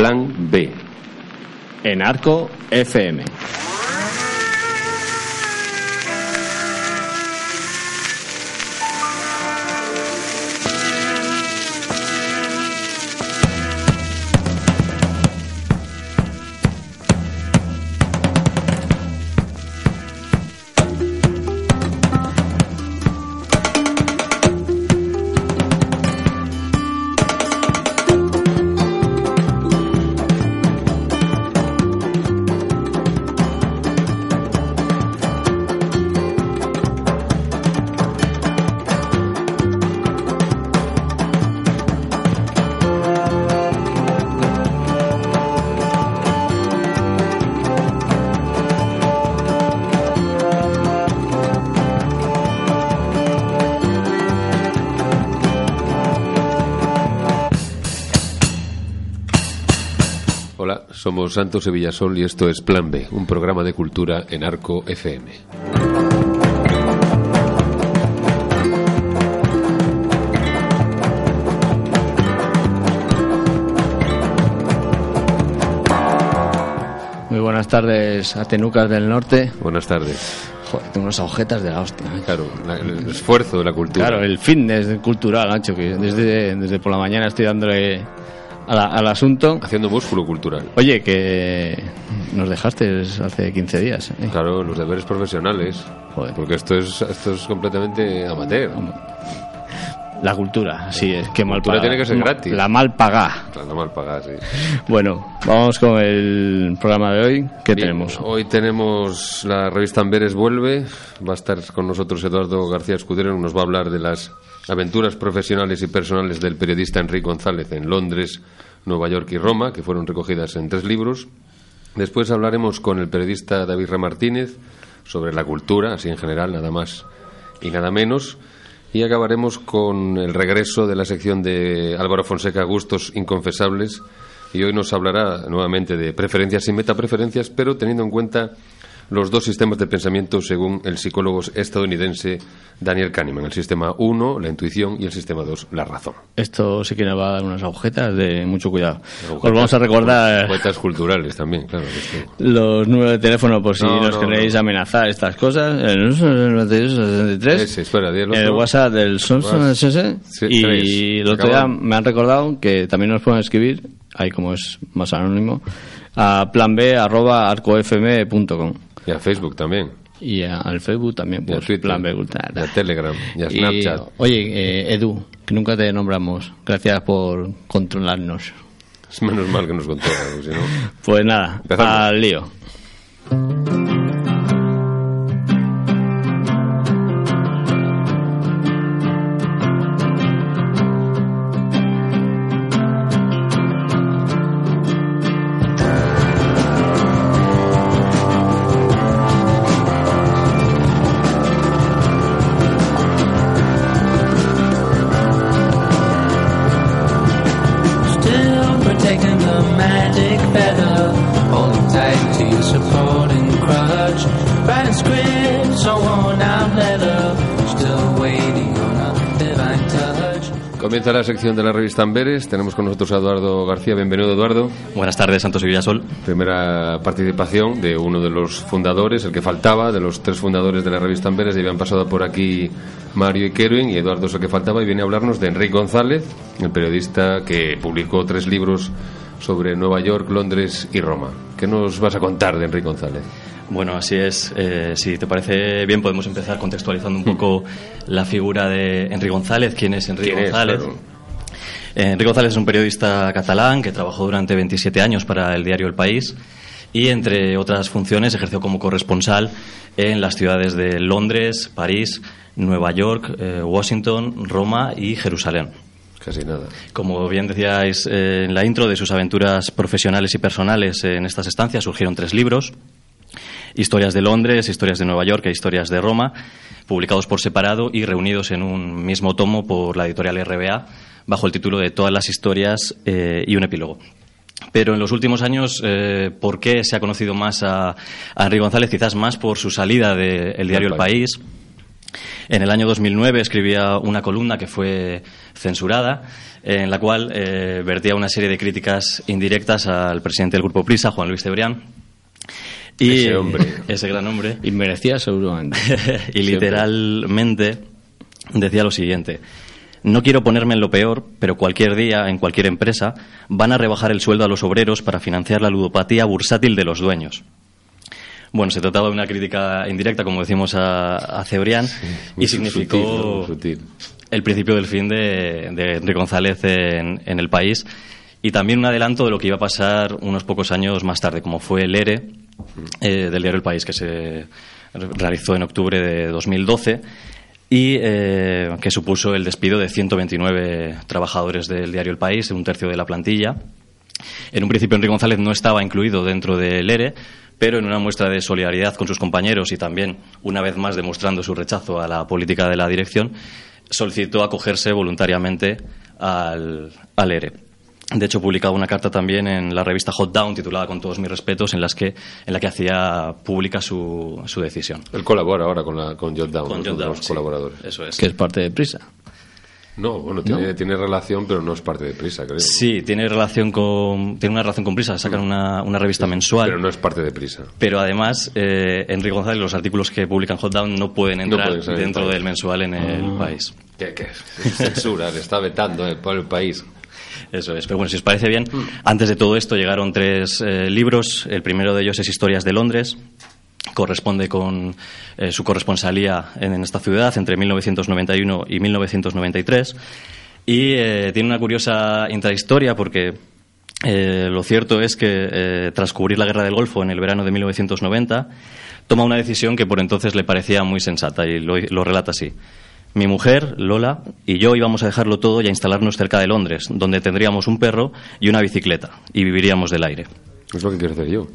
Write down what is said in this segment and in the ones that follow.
Plan B. En Arco FM. Somos Santos Sevillasol y esto es Plan B, un programa de cultura en Arco FM. Muy buenas tardes a Tenucas del Norte. Buenas tardes. Joder, tengo unas agujetas de la hostia. ¿eh? Claro, la- el esfuerzo de la cultura. Claro, el fitness cultural, macho, que desde, desde por la mañana estoy dándole la- al asunto. Haciendo músculo cultural. Oye, que nos dejaste hace 15 días. ¿eh? Claro, los deberes profesionales. Joder. Porque esto es, esto es completamente amateur. La cultura, sí, es que mal cultura paga. tiene que ser gratis. La mal paga. Claro, mal pagada, sí. Bueno, vamos con el programa de hoy. ¿Qué Bien, tenemos? Hoy tenemos la revista Amberes vuelve. Va a estar con nosotros Eduardo García Escudero. Nos va a hablar de las aventuras profesionales y personales del periodista Enrique González en Londres, Nueva York y Roma, que fueron recogidas en tres libros. Después hablaremos con el periodista David R. Martínez sobre la cultura, así en general, nada más y nada menos. Y acabaremos con el regreso de la sección de Álvaro Fonseca, Gustos Inconfesables. Y hoy nos hablará nuevamente de preferencias y metapreferencias, pero teniendo en cuenta los dos sistemas de pensamiento según el psicólogo estadounidense Daniel Kahneman. El sistema 1, la intuición, y el sistema 2, la razón. Esto sí que nos va a dar unas agujetas de mucho cuidado. Os vamos a recordar Poetas culturales también, claro. que los números de teléfono por si No, nos no, queréis no. amenazar estas cosas. El 9863. Ese, espera, di el otro. El WhatsApp del Sonson. Sí, y el otro día me han recordado que también nos pueden escribir, ahí como es más anónimo, a planb.arcofm.com. Y a Facebook también. Y a- al Facebook también, Y a pues Twitter. plan B Cultura. Y a Telegram. Y a Y, Snapchat. oye, eh, Edu, que nunca te nombramos. Gracias por controlarnos. Es menos mal que nos porque si no... Pues nada, Empezamos. al lío. Comienza la sección de la revista Amberes. Tenemos con nosotros a Eduardo García. Bienvenido, Eduardo. Buenas tardes, Santos Villasol. Primera participación de uno de los fundadores, el que faltaba, de los tres fundadores de la revista Amberes. Y habían pasado por aquí Mario y Kerwin, y Eduardo es el que faltaba. Y viene a hablarnos de Enrique González, el periodista que publicó tres libros sobre Nueva York, Londres y Roma. ¿Qué nos vas a contar de Enrique González? Bueno, así es. Eh, si te parece bien, podemos empezar contextualizando un poco la figura de Enrique González. ¿Quién es Enrique ¿Quién es? González? Claro. Eh, Enrique González es un periodista catalán que trabajó durante 27 años para el diario El País y, entre otras funciones, ejerció como corresponsal en las ciudades de Londres, París, Nueva York, eh, Washington, Roma y Jerusalén. Casi nada. Como bien decíais eh, en la intro, de sus aventuras profesionales y personales en estas estancias surgieron tres libros. Historias de Londres, Historias de Nueva York e Historias de Roma, publicados por separado y reunidos en un mismo tomo por la editorial RBA bajo el título de Todas las historias eh, y un epílogo. Pero en los últimos años, eh, ¿por qué se ha conocido más a, a Henry González? Quizás más por su salida del diario El País. En el año 2009 escribía una columna que fue censurada, en la cual eh, vertía una serie de críticas indirectas al presidente del Grupo Prisa, Juan Luis Cebrián. Y, Ese hombre. Ese gran hombre. Y merecía seguramente. y literalmente decía lo siguiente. No quiero ponerme en lo peor, pero cualquier día, en cualquier empresa, van a rebajar el sueldo a los obreros para financiar la ludopatía bursátil de los dueños. Bueno, se trataba de una crítica indirecta, como decimos a, a Cebrián, y significó el principio del fin de, de Enrique González en, en el país y también un adelanto de lo que iba a pasar unos pocos años más tarde, como fue el ERE eh, del diario El País, que se realizó en octubre de 2012 y eh, que supuso el despido de 129 trabajadores del diario El País, un tercio de la plantilla. En un principio Enrique González no estaba incluido dentro del ERE, pero en una muestra de solidaridad con sus compañeros y también, una vez más, demostrando su rechazo a la política de la dirección, solicitó acogerse voluntariamente al, al ERE. De hecho, publicaba una carta también en la revista Hot Down, titulada Con todos mis respetos, en, las que, en la que hacía pública su, su decisión. Él colabora ahora con, la, con John Down, Con los sí. colaboradores. Eso es. que es parte de prisa. No, bueno, tiene, tiene relación, pero no es parte de Prisa, creo. Sí, tiene relación con tiene una relación con Prisa, sacan una, una revista mensual. Pero no es parte de Prisa. Pero además, eh, Enrique González, los artículos que publican Hot Down no pueden entrar pueden dentro del mensual en el país. ¿Qué, qué? Censura, le está vetando eh, por el país. Eso es. Pero bueno, si os parece bien, antes de todo esto llegaron tres eh, libros. El primero de ellos es Historias de Londres. Corresponde con eh, su corresponsalía en, esta ciudad entre 1991 y 1993. Y eh, tiene una curiosa intrahistoria porque eh, lo cierto es que tras cubrir la guerra del Golfo en el verano de 1990, toma una decisión que por entonces le parecía muy sensata y lo relata así. Mi mujer, Lola, y yo íbamos a dejarlo todo y a instalarnos cerca de Londres, donde tendríamos un perro y una bicicleta, y viviríamos del aire. Es lo que quiero hacer yo.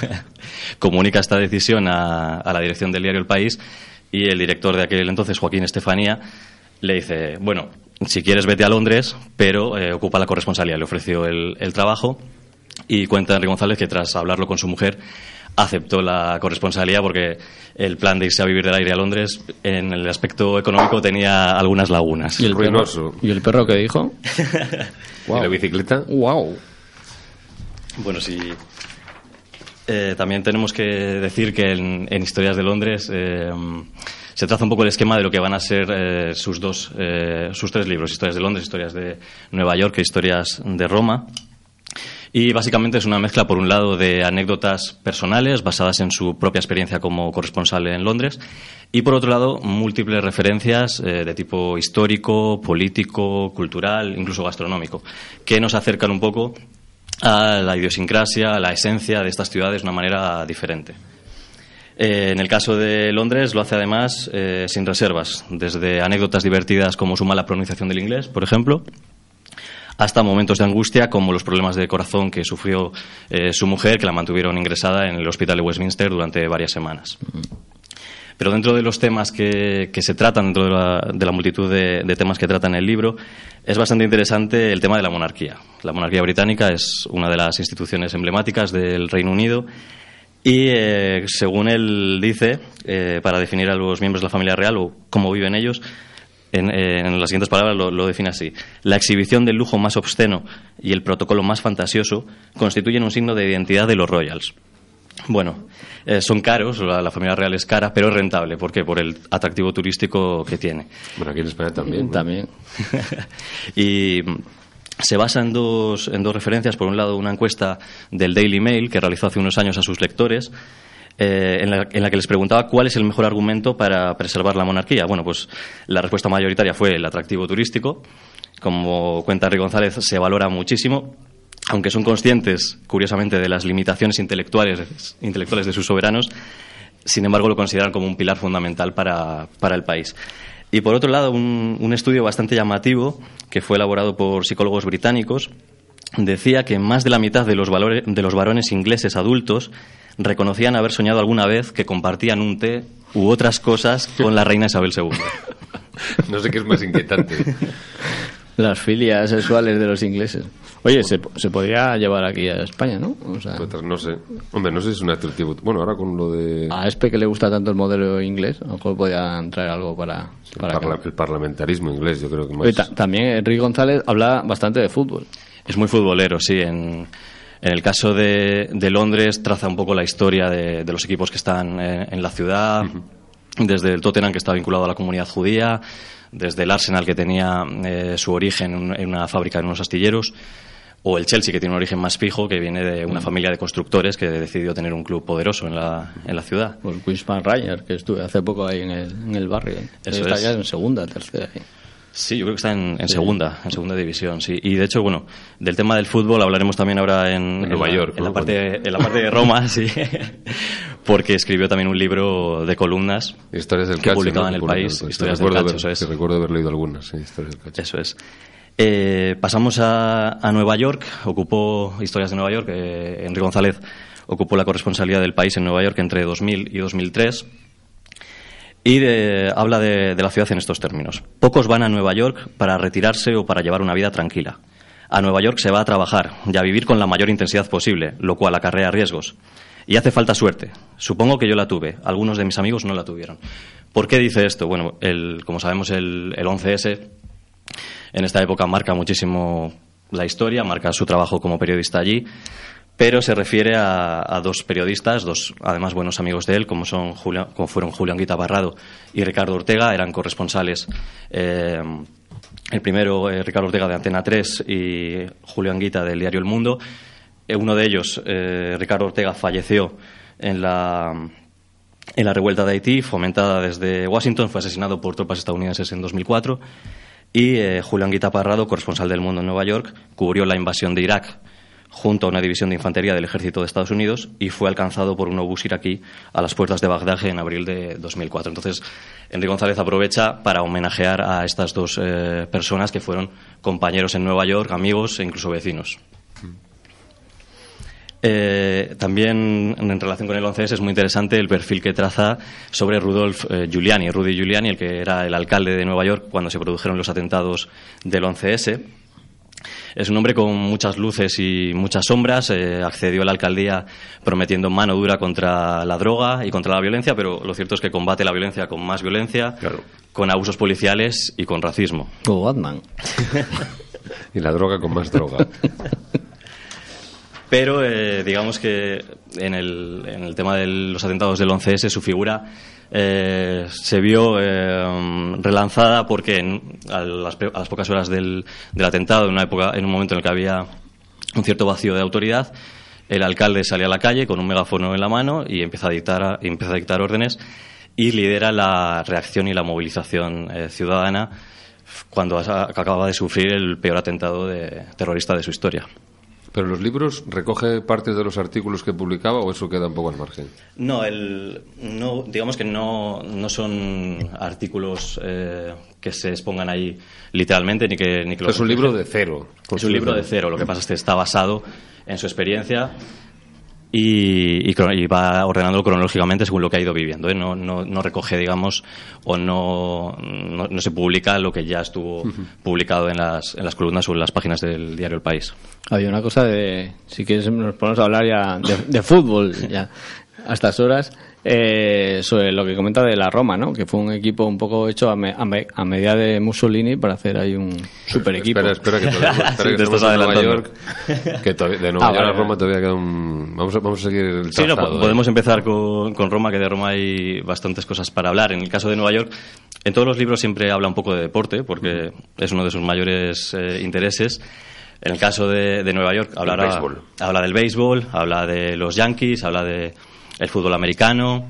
Comunica esta decisión a, a la dirección del diario El País y el director de aquel entonces, Joaquín Estefanía, le dice, bueno, si quieres vete a Londres, pero eh, ocupa la corresponsalía. Le ofreció el, el trabajo y cuenta Enrique González que tras hablarlo con su mujer aceptó la corresponsalía porque el plan de irse a vivir del aire a Londres en el aspecto económico tenía algunas lagunas. ¿Y el, perro, Ruinoso. ¿Y el perro que dijo? ¿Y la bicicleta? ¡Wow! Bueno, sí. Eh, también tenemos que decir que en, en Historias de Londres eh, se traza un poco el esquema de lo que van a ser eh, sus dos, eh, sus tres libros: Historias de Londres, Historias de Nueva York e Historias de Roma. Y básicamente es una mezcla, por un lado, de anécdotas personales basadas en su propia experiencia como corresponsal en Londres, y por otro lado, múltiples referencias eh, de tipo histórico, político, cultural, incluso gastronómico, que nos acercan un poco a la idiosincrasia, a la esencia de estas ciudades de una manera diferente. Eh, en el caso de Londres lo hace además eh, sin reservas, desde anécdotas divertidas como su mala pronunciación del inglés, por ejemplo, hasta momentos de angustia como los problemas de corazón que sufrió eh, su mujer, que la mantuvieron ingresada en el hospital de Westminster durante varias semanas. Pero dentro de los temas que, que se tratan, dentro de la, de la multitud de, temas que trata en el libro, es bastante interesante el tema de la monarquía. La monarquía británica es una de las instituciones emblemáticas del Reino Unido y, eh, según él dice, eh, para definir a los miembros de la familia real o cómo viven ellos, en, en las siguientes palabras lo, lo define así. La exhibición del lujo más obsceno y el protocolo más fantasioso constituyen un signo de identidad de los royals. Bueno, eh, son caros, la, la familia real es cara, pero es rentable. ¿Por qué? Por el atractivo turístico que tiene. Bueno, aquí en España también. ¿no? También. y mm, se basa en dos, en dos referencias. Por un lado, una encuesta del Daily Mail que realizó hace unos años a sus lectores. Eh, en, la, en la que les preguntaba cuál es el mejor argumento para preservar la monarquía. Bueno, pues la respuesta mayoritaria fue el atractivo turístico. Como cuenta Enrique González, se valora muchísimo, aunque son conscientes, curiosamente, de las limitaciones intelectuales, intelectuales de sus soberanos, sin embargo lo consideran como un pilar fundamental para, para el país. Y por otro lado, un, un estudio bastante llamativo que fue elaborado por psicólogos británicos decía que más de la mitad de los, valores, de los varones ingleses adultos reconocían haber soñado alguna vez que compartían un té u otras cosas con la reina Isabel II. No sé qué es más inquietante. Las filias sexuales de los ingleses. Oye, se, se podría llevar aquí a España, ¿no? O sea, No sé. Hombre, no sé si es un atractivo. Bueno, ahora con lo de a Espe que le gusta tanto el modelo inglés, a lo mejor podían traer algo para... el, para parla- acá. el parlamentarismo inglés, yo creo que Oye, más. ta- también Enrique González habla bastante de fútbol. Es muy futbolero, sí. En, en el caso de, de Londres traza un poco la historia de, de los equipos que están en, en la ciudad, desde el Tottenham que está vinculado a la comunidad judía, desde el Arsenal que tenía eh, su origen en, una fábrica en unos astilleros, o el Chelsea que tiene un origen más fijo que viene de una familia de constructores que decidió tener un club poderoso en la, en la ciudad. Por Queenspan Rangers, que estuve hace poco ahí en el, en el barrio. Eso está es. ya en segunda, tercera. ahí. Sí, yo creo que está en, en segunda, en segunda división, sí. Y de hecho, bueno, del tema del fútbol hablaremos también ahora en, En Nueva la- York, en la parte, en la parte de Roma, sí, porque escribió también un libro de columnas Historias del que cacho. publicaba ¿no? en el país, el historias del haber- cacho, eso es. recuerdo haber leído algunas, sí, historias del cacho. Eso es. Eh, pasamos a, a Nueva York, ocupó Historias de Nueva York, eh, Enrique González ocupó la corresponsalía del país en Nueva York entre 2000 y 2003 y de- habla de, la ciudad en estos términos. Pocos van a Nueva York para retirarse o para llevar una vida tranquila. A Nueva York se va a trabajar y a vivir con la mayor intensidad posible, lo cual acarrea riesgos. Y hace falta suerte. Supongo que yo la tuve. Algunos de mis amigos no la tuvieron. ¿Por qué dice esto? Bueno, el, como sabemos, el, el 11S en esta época marca muchísimo la historia, marca su trabajo como periodista allí, pero se refiere a, dos periodistas, dos además buenos amigos de él, como, son Julia- como fueron Julián Guita Barrado y Ricardo Ortega, eran corresponsales. eh, el primero, eh, Ricardo Ortega de Antena 3 y Julián Guita del diario El Mundo. Eh, uno de ellos, Ricardo Ortega, falleció en la, en la revuelta de Haití, fomentada desde Washington, fue asesinado por tropas estadounidenses en 2004. Y Julián Guita Parrado, corresponsal del Mundo en Nueva York, cubrió la invasión de Irak junto a una división de infantería del ejército de Estados Unidos y fue alcanzado por un obús iraquí a las puertas de Bagdad en abril de 2004. Entonces, Enrique González aprovecha para homenajear a estas dos eh, personas que fueron compañeros en Nueva York, amigos e incluso vecinos. Eh, también en relación con el 11S es muy interesante el perfil que traza sobre Rudolf eh, Giuliani, Rudy Giuliani, el que era el alcalde de Nueva York cuando se produjeron los atentados del 11S. Es un hombre con muchas luces y muchas sombras. eh, accedió a la alcaldía prometiendo mano dura contra la droga y contra la violencia, pero lo cierto es que combate la violencia con más violencia, Claro. con abusos policiales y con racismo. O Batman. Y la droga con más droga. Pero eh, digamos que en el, en el tema de los atentados del 11S su figura eh, se vio eh, relanzada porque en- a, las, a las pocas horas del, del atentado, en una época, en un momento en el que había un cierto vacío de autoridad, el alcalde sale a la calle con un megáfono en la mano y empieza a dictar, empieza a dictar órdenes y lidera la reacción y la movilización eh, ciudadana cuando acaba de sufrir el peor atentado de- terrorista de su historia. ¿Pero los libros recoge partes de los artículos que publicaba o eso queda un poco al margen? No, el, no digamos que no, no son artículos eh, que se expongan ahí literalmente ni que ni que es un libro de cero. es un libro de cero. Lo que pasa es que está basado en su experiencia y, y y va ordenándolo cronológicamente según lo que ha ido viviendo. ¿eh? No, no, no recoge, digamos, o no, no, no se publica lo que ya estuvo publicado en las, en las columnas o en las páginas del diario El País. Había una cosa de. Si quieres, nos ponemos a hablar ya de, de fútbol ya a estas horas. Eh, sobre lo que comenta de la Roma, ¿no? Que fue un equipo un poco hecho a, me- a me- a medida de Mussolini para hacer ahí un super equipo. Espera, espera, que todavía, espera Sí, que te estamos estás en Nueva adelantando. York. Que todavía- de Nueva Ah, York vale, a Roma todavía queda un... Vamos a, vamos a seguir el Sí, no, trazado, ¿eh? podemos empezar con, con Roma, que de Roma hay bastantes cosas para hablar. En el caso de Nueva York, en todos los libros siempre habla un poco de deporte, porque es uno de sus mayores eh, intereses. En el caso de, de Nueva York, hablará, habla del béisbol, habla de los Yankees, habla de el fútbol americano,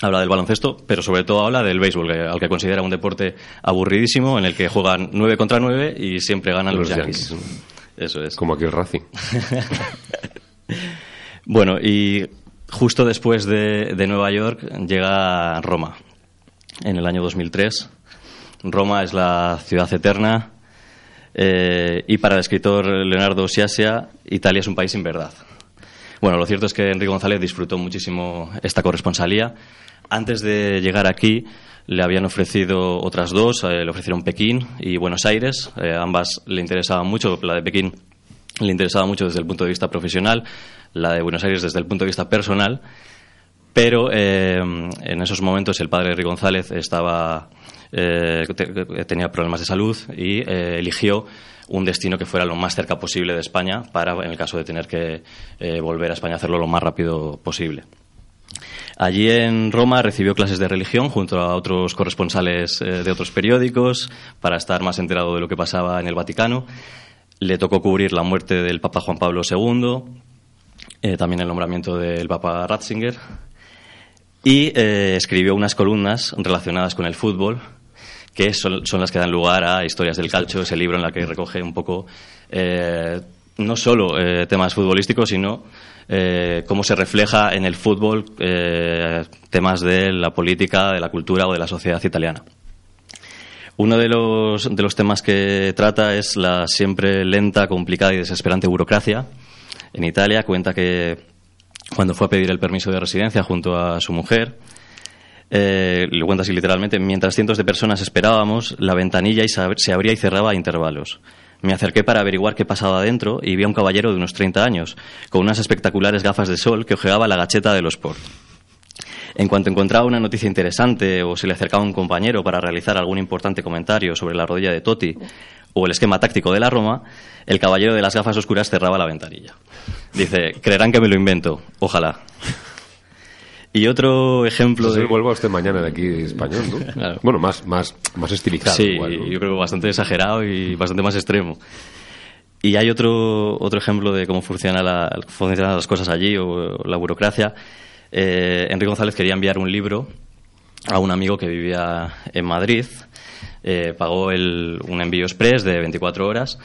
habla del baloncesto, pero sobre todo habla del béisbol, que- al que considera un deporte aburridísimo, en el que juegan 9 contra 9 y siempre ganan los, Los Yankees. Yankees. Eso es. Como aquí el Racing. Bueno, y justo después de, de Nueva York llega Roma, en el año 2003. Roma es la ciudad eterna eh, y para el escritor Leonardo Siasia, Italia es un país sin verdad. Bueno, lo cierto es que Enrique González disfrutó muchísimo esta corresponsalía. Antes de llegar aquí, le habían ofrecido otras dos, eh, le ofrecieron Pekín y Buenos Aires. Eh, ambas le interesaban mucho, la de Pekín le interesaba mucho desde el punto de vista profesional, la de Buenos Aires desde el punto de vista personal. Pero eh, en esos momentos el padre Enrique González estaba eh, te- tenía problemas de salud y eh, eligió un destino que fuera lo más cerca posible de España para, en el caso de tener que eh, volver a España, hacerlo lo más rápido posible. Allí en Roma recibió clases de religión junto a otros corresponsales eh, de otros periódicos para estar más enterado de lo que pasaba en el Vaticano. Le tocó cubrir la muerte del Papa Juan Pablo II, eh, también el nombramiento del Papa Ratzinger y eh, escribió unas columnas relacionadas con el fútbol que son, las que dan lugar a Historias del Calcio, ese libro en la que recoge un poco eh, no solo eh, temas futbolísticos, sino cómo se refleja en el fútbol temas de la política, de la cultura o de la sociedad italiana. Uno de los, de los temas que trata es la siempre lenta, complicada y desesperante burocracia. En Italia cuenta que cuando fue a pedir el permiso de residencia junto a su mujer, eh, lo cuenta así literalmente, mientras cientos de personas esperábamos, la ventanilla se abría y cerraba a intervalos. Me acerqué para averiguar qué pasaba adentro y vi a un caballero de unos 30 años, con unas espectaculares gafas de sol que ojeaba la gacheta de los sport. En cuanto encontraba una noticia interesante o se le acercaba un compañero para realizar algún importante comentario sobre la rodilla de Totti o el esquema táctico de la Roma, el caballero de las gafas oscuras cerraba la ventanilla. Dice, creerán que me lo invento, ojalá. Y otro ejemplo Entonces de... vuelvo a usted mañana de aquí español, ¿no? Claro. Bueno, más, más, más estilizado. Sí, igual, ¿no? yo creo que bastante exagerado y bastante más extremo. Y hay otro, otro ejemplo de cómo funciona la- funcionan las cosas allí o la burocracia. Eh, Enrique González quería enviar un libro a un amigo que vivía en Madrid. Eh, pagó el- un envío express de 24 horas,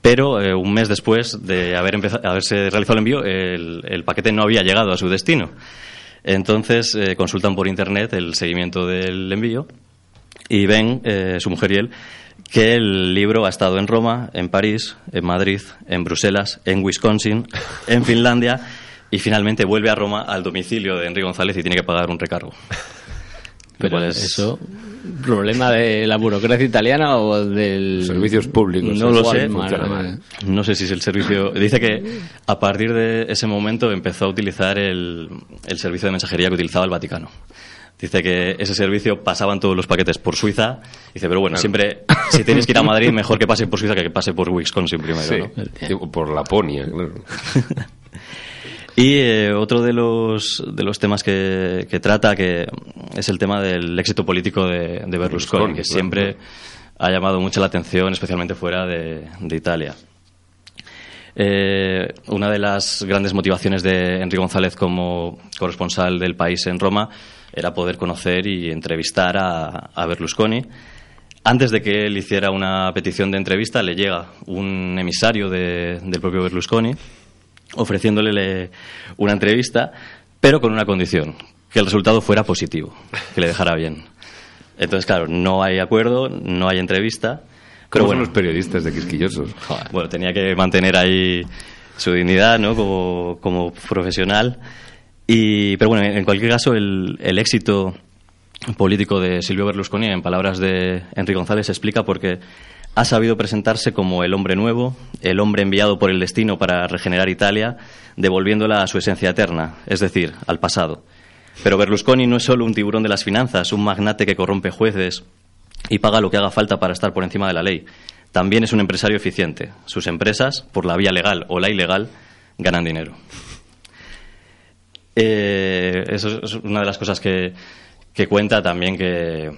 pero eh, un mes después de haber empezado, haberse realizado el envío, el, el paquete no había llegado a su destino. Entonces eh, consultan por internet el seguimiento del envío y ven, su mujer y él, que el libro ha estado en Roma, en París, en Madrid, en Bruselas, en Wisconsin, en Finlandia y finalmente vuelve a Roma al domicilio de Enrique González y tiene que pagar un recargo. Lo Pero es- eso, ¿problema de la burocracia italiana o del... Servicios públicos. No lo Igual, sé. No sé si es el servicio. Dice que a partir de ese momento empezó a utilizar el, el servicio de mensajería que utilizaba el Vaticano. Dice que ese servicio pasaban todos los paquetes por Suiza. Dice, pero bueno, siempre, si tienes que ir a Madrid, mejor que pase por Suiza que que pase por Wisconsin primero, Sí, ¿no? sí, por Laponia, claro. Y eh, otro de los, de los temas que, que trata que es el tema del éxito político de, de Berlusconi, que siempre ha llamado mucho la atención, especialmente fuera de, de Italia. Eh, una de las grandes motivaciones de Enrique González como corresponsal del país en Roma era poder conocer y entrevistar a, a Berlusconi. Antes de que él hiciera una petición de entrevista, le llega un emisario de- del propio Berlusconi ofreciéndole le- una entrevista, pero con una condición, que el resultado fuera positivo, que le dejara bien. Entonces, claro, no hay acuerdo, no hay entrevista, pero bueno, los periodistas de quisquillosos. bueno, tenía que mantener ahí su dignidad, ¿no? Como, como profesional. Y, pero bueno, en cualquier caso, el, el éxito político de Silvio Berlusconi, en palabras de Enrique González, se explica porque ha sabido presentarse como el hombre nuevo, el hombre enviado por el destino para regenerar Italia, devolviéndola a su esencia eterna, es decir, al pasado. Pero Berlusconi no es solo un tiburón de las finanzas, un magnate que corrompe jueces y paga lo que haga falta para estar por encima de la ley. También es un empresario eficiente. Sus empresas, por la vía legal o la ilegal, ganan dinero. Eh, eso es una de las cosas que, que cuenta también que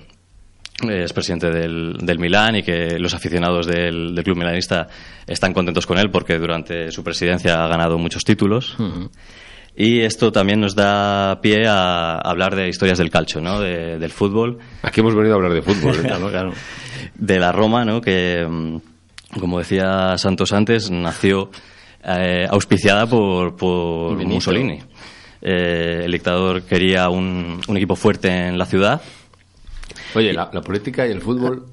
es presidente del, del Milán y que los aficionados del, del club milanista están contentos con él porque durante su presidencia ha ganado muchos títulos. Y esto también nos da pie a hablar de historias del calcio, ¿no? De- del fútbol Aquí hemos venido a hablar de fútbol. ¿eh? Claro, claro. de la Roma, ¿no? que, mm, como decía Santos antes, nació eh, auspiciada por, por. Mussolini. Eh, el dictador quería un, un equipo fuerte en la ciudad. Oye, la, la política y el fútbol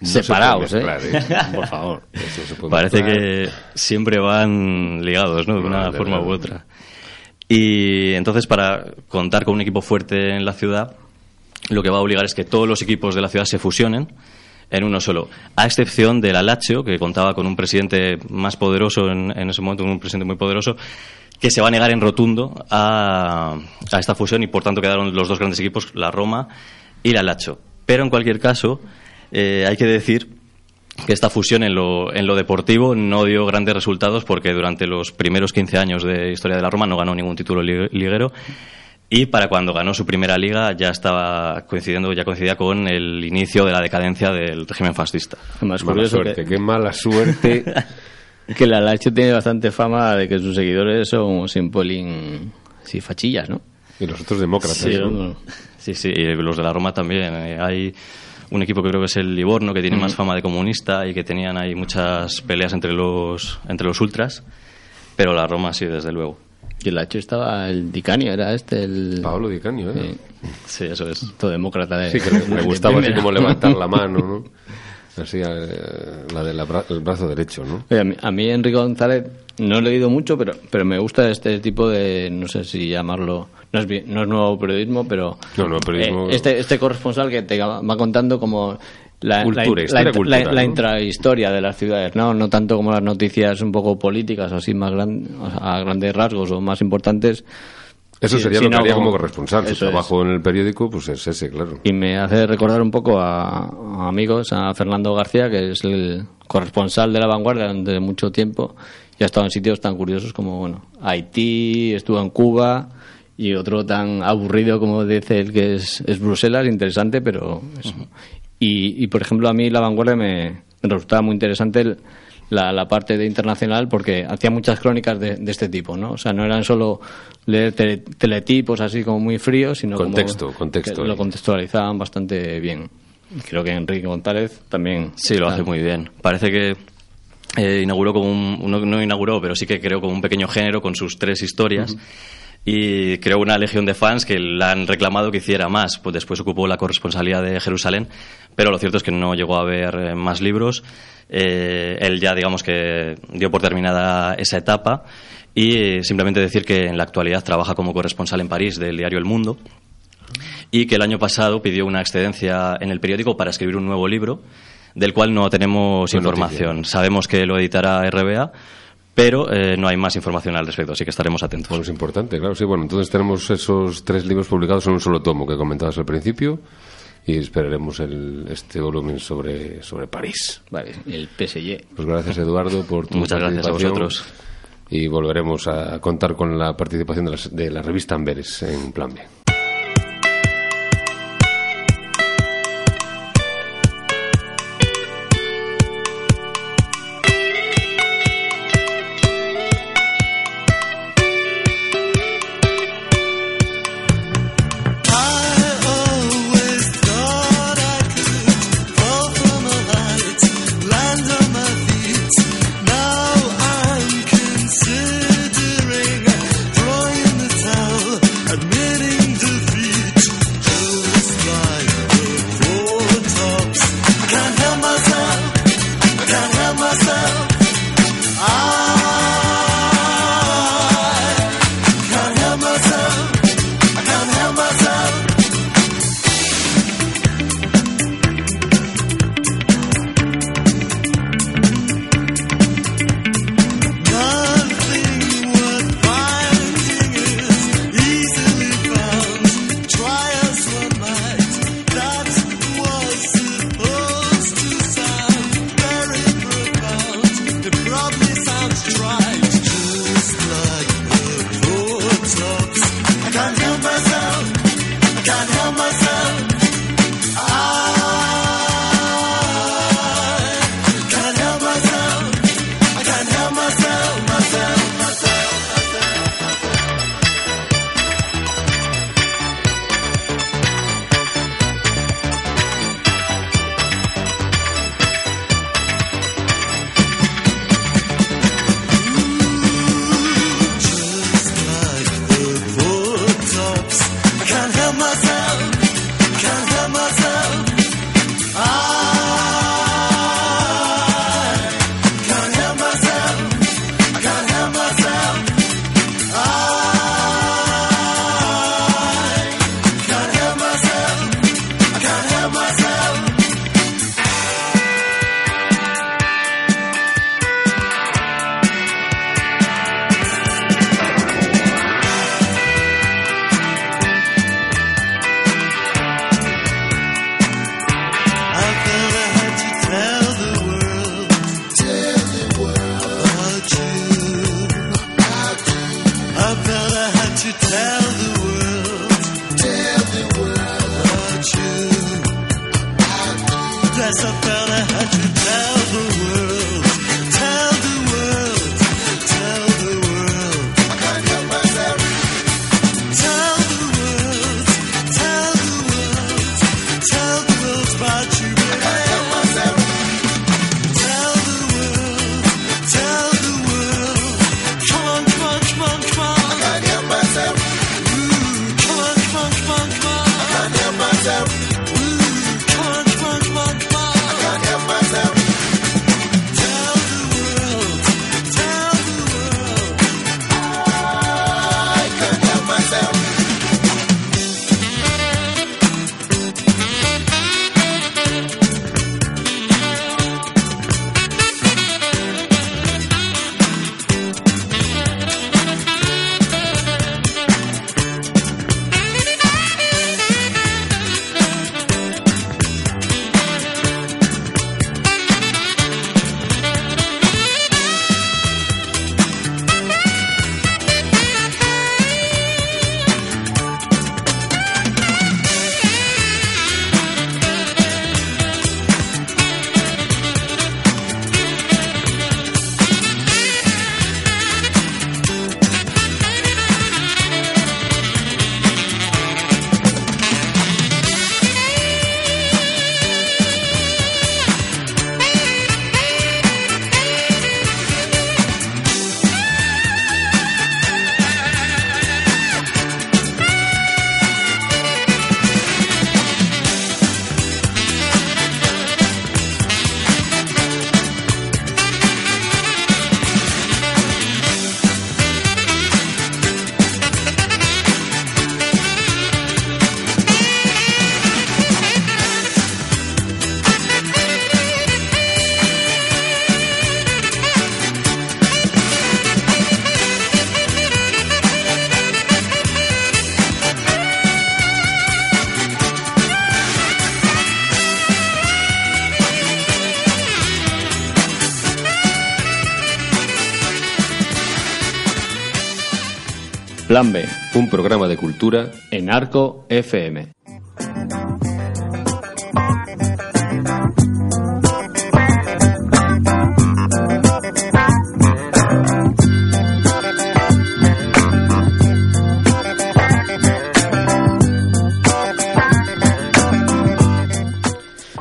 No se separados, puede ¿eh? mezclar, ¿eh? Por favor. Eso se Parece mezclar. que siempre van ligados, ¿no? De una Vale, forma vale. u otra. Y entonces, para contar con un equipo fuerte en la ciudad, lo que va a obligar es que todos los equipos de la ciudad se fusionen en uno solo, a excepción del Alacho, que contaba con un presidente más poderoso en, en ese momento, un presidente muy poderoso, que se va a negar en rotundo a, a esta fusión y por tanto quedaron los dos grandes equipos, la Roma y la Alacho. Pero en cualquier caso, eh, hay que decir que esta fusión en lo, en lo deportivo no dio grandes resultados porque durante los primeros 15 años de historia de la Roma no ganó ningún título li- liguero y para cuando ganó su primera liga ya estaba coincidiendo ya coincidía con el inicio de la decadencia del régimen fascista. Más Mala suerte, que, qué mala suerte. que la Lacho tiene bastante fama de que sus seguidores son sin polín, sí, fachillas, ¿no? Y los otros demócratas. Sí, ¿no? Sí, sí, y los de la Roma también. Eh, Hay un equipo que creo que es el Livorno que tiene más fama de comunista y que tenían ahí muchas peleas entre los entre los ultras, pero la Roma sí, desde luego. Y el Lacho estaba el Dicanio, era este, el... Pablo Di Canio, ¿eh? Sí, Sí, eso es. todo demócrata de... Sí, que le, le de gustaba así como levantar la mano, ¿no? Así, eh, la del brazo derecho, ¿no? Oye, a, mí, a mí Enrique González no he leído mucho, pero, pero me gusta este tipo de, no sé si llamarlo, no es, no es nuevo periodismo, pero No, nuevo periodismo- eh, este, este corresponsal que te va contando como la, Cultura, la, la- cultural, la- la ¿no? intrahistoria de las ciudades, ¿no? No tanto como las noticias un poco políticas así más gran- a grandes rasgos o más importantes. Eso sería sí, lo que haría como- como corresponsal. Su es. trabajo en el periódico, pues es ese, claro. Y me hace recordar un poco a, a amigos, a Fernando García, que es el corresponsal de la vanguardia durante mucho tiempo y ha estado en sitios tan curiosos como bueno Haití, estuvo en Cuba y otro tan aburrido como dice él que es, es Bruselas, interesante, pero eso. Y, y, por ejemplo a mí la vanguardia me, me resultaba muy interesante el- la, la parte de internacional porque hacía muchas crónicas de, de este tipo, ¿no? O sea, no eran solo leer tele- teletipos así como muy fríos, sino como Contexto, contexto que lo contextualizaban bastante bien. Creo que Enrique González también. Sí, lo hace muy bien. Parece que eh, inauguró como un, no, no inauguró, pero sí que creó como un pequeño género con sus tres historias. Y creó una legión de fans que le han reclamado que hiciera más. Pues después ocupó la corresponsalía de Jerusalén, pero lo cierto es que no llegó a ver eh, más libros. Eh, él ya, digamos que dio por terminada esa etapa. Y simplemente decir que en la actualidad trabaja como corresponsal en París del diario El Mundo y que el año pasado pidió una excedencia en el periódico para escribir un nuevo libro, del cual no tenemos Buena información. Sabemos que lo editará RBA, pero eh, no hay más información al respecto, así que estaremos atentos. Bueno, es importante, claro. Sí, bueno, entonces tenemos esos tres libros publicados en un solo tomo que comentabas al principio y esperaremos el, este volumen sobre, sobre París. Vale, el PSG. Pues gracias, Eduardo, por tu Muchas gracias a vosotros. Y volveremos a contar con la participación de la, de la revista Amberes en Plan B. Un programa de cultura en Arco FM.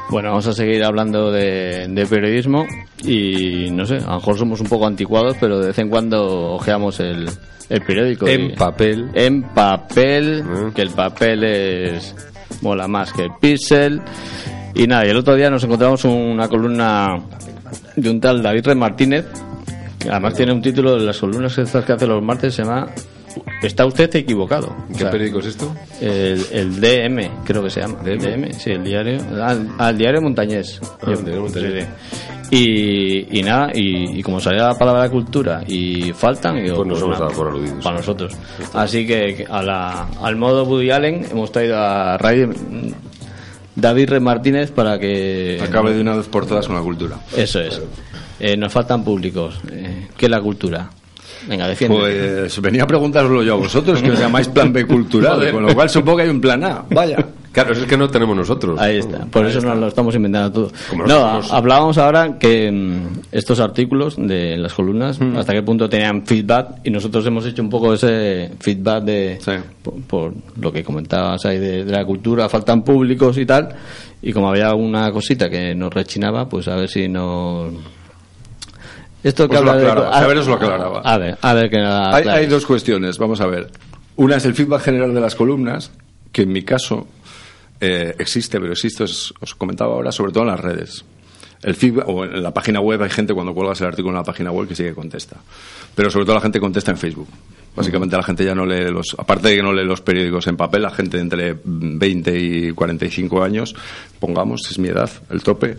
Bueno, vamos a seguir hablando de, de periodismo y no sé, a lo mejor somos un poco anticuados, pero de vez en cuando ojeamos el, el periódico. en y- papel. en papel, Mm. que el papel es mola más que el pixel. Y nada, y el otro día nos encontramos una columna de un tal David Red Martínez, que además tiene un título de las columnas que hace los martes, se llama Está usted equivocado. O ¿Qué sea, periódico es esto? El, el DM, creo que se llama. DM. sí, el diario. Al, al diario Montañés. Ah, el diario Montañés. Y, y nada, y, y como salía la palabra cultura y faltan, y digo, Pues nos nada, dado por aludidos. Para nosotros. Así que a la, al modo Woody Allen hemos traído a Ray- David Red Martínez para que. Acabe de una vez por todas con la cultura. Eso es. Eh, nos faltan públicos. Eh, ¿Qué es la cultura? Venga, defiende. Pues venía a preguntároslo yo a vosotros, que os llamáis plan B cultural, con lo cual supongo que hay un plan A. Vaya. Claro, es que no tenemos nosotros. Ahí está, por eso nos lo estamos inventando todo. Como No, nosotros. hablábamos ahora que mm, estos artículos de las columnas, Mm. hasta qué punto tenían feedback, y nosotros hemos hecho un poco ese feedback de Sí. por, por lo que comentabas ahí de, de la cultura, faltan públicos y tal, y como había alguna cosita que nos rechinaba, pues a ver si nos... Esto que lo habla de- a ver, os lo aclaraba. A ver, a ver que la Hay, hay dos cuestiones, vamos a ver. Una es el feedback general de las columnas, que en mi caso eh, existe, pero existe, os, os comentaba ahora, sobre todo en las redes. El feedback, o en la página web hay gente cuando cuelgas el artículo en la página web que sí que contesta. Pero sobre todo la gente contesta en Facebook. Básicamente la gente ya no lee los, aparte de que no lee los periódicos en papel, la gente de entre 20 y 45 años, pongamos, es mi edad, el tope,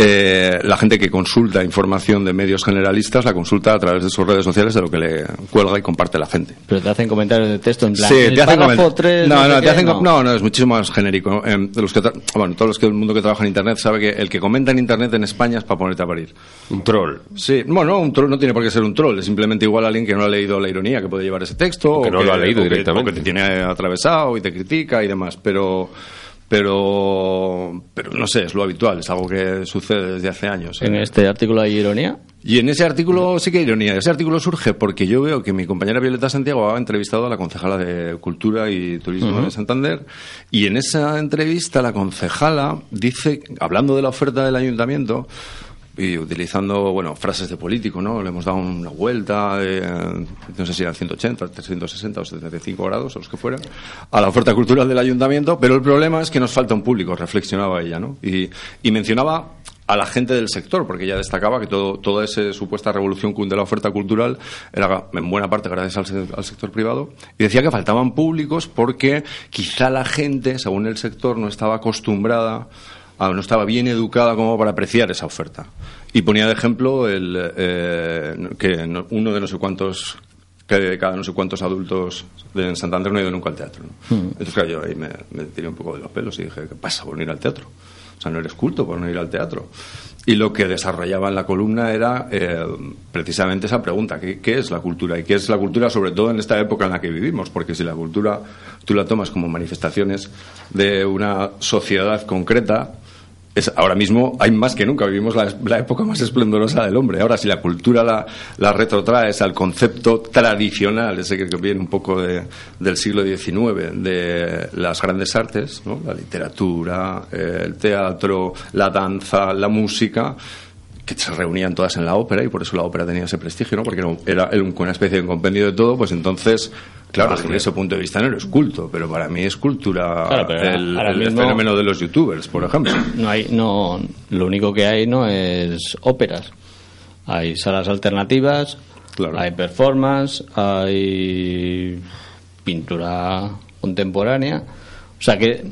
eh, la gente que consulta información de medios generalistas la consulta a través de sus redes sociales de lo que le cuelga y comparte la gente. Pero te hacen comentarios de texto en plan. Sí, el te hacen párrafo coment- tres, no, no, qué, te hacen com- no, no, es muchísimo más genérico. Eh, de los que tra- bueno, todos los que el mundo que trabaja en internet sabe que el que comenta en internet en España es para ponerte a parir. Un troll. Sí, bueno, un troll no tiene por qué ser un troll, es simplemente igual alguien que no ha leído la ironía que puede llevar ese texto, O que no lo ha leído o que- directamente. o que te tiene atravesado y te critica y demás, pero pero pero no sé, es lo habitual, es algo que sucede desde hace años. ¿eh? En este artículo hay ironía. Y en ese artículo sí que hay ironía. Ese artículo surge porque yo veo que mi compañera Violeta Santiago ha entrevistado a la concejala de Cultura y Turismo de Santander y en esa entrevista la concejala dice, hablando de la oferta del ayuntamiento y utilizando, bueno, frases de político, ¿no? Le hemos dado una vuelta, eh, no sé si eran 180, 360 o 75 grados, o los que fueran, a la oferta cultural del ayuntamiento, pero el problema es que nos falta un público, reflexionaba ella, ¿no? Y, y mencionaba a la gente del sector, porque ella destacaba que todo, toda esa supuesta revolución de la oferta cultural era en buena parte gracias al, al sector privado, y decía que faltaban públicos porque quizá la gente, según el sector, no estaba acostumbrada, no estaba bien educada como para apreciar esa oferta. Y ponía de ejemplo el, eh, que no- uno de no sé cuántos que cada no sé cuántos adultos de en Santander no ha ido nunca al teatro. ¿no? Entonces, claro, yo ahí me, me tiré un poco de los pelos y dije, ¿qué pasa por no ir al teatro? O sea, no eres culto por no ir al teatro. Y lo que desarrollaba en la columna era eh, precisamente esa pregunta, ¿qué, ¿qué es la cultura? Y qué es la cultura sobre todo en esta época en la que vivimos, porque si la cultura tú la tomas como manifestaciones de una sociedad concreta, ahora mismo hay más que nunca, vivimos la, época más esplendorosa del hombre. Ahora, si la cultura la, la retrotraes al concepto tradicional, ese que, viene un poco de- del siglo XIX, de las grandes artes, ¿no? la literatura, el teatro, la danza, la música, que se reunían todas en la ópera y por eso la ópera tenía ese prestigio, ¿no? Porque era, era un- una especie de compendio de todo, pues entonces, claro, desde ese punto de vista no eres culto, pero para mí es cultura Claro, el, el mismo- fenómeno de los youtubers, por ejemplo. No hay, no, lo único que hay no es óperas. Hay salas alternativas, Claro. hay performance, hay pintura contemporánea. O sea que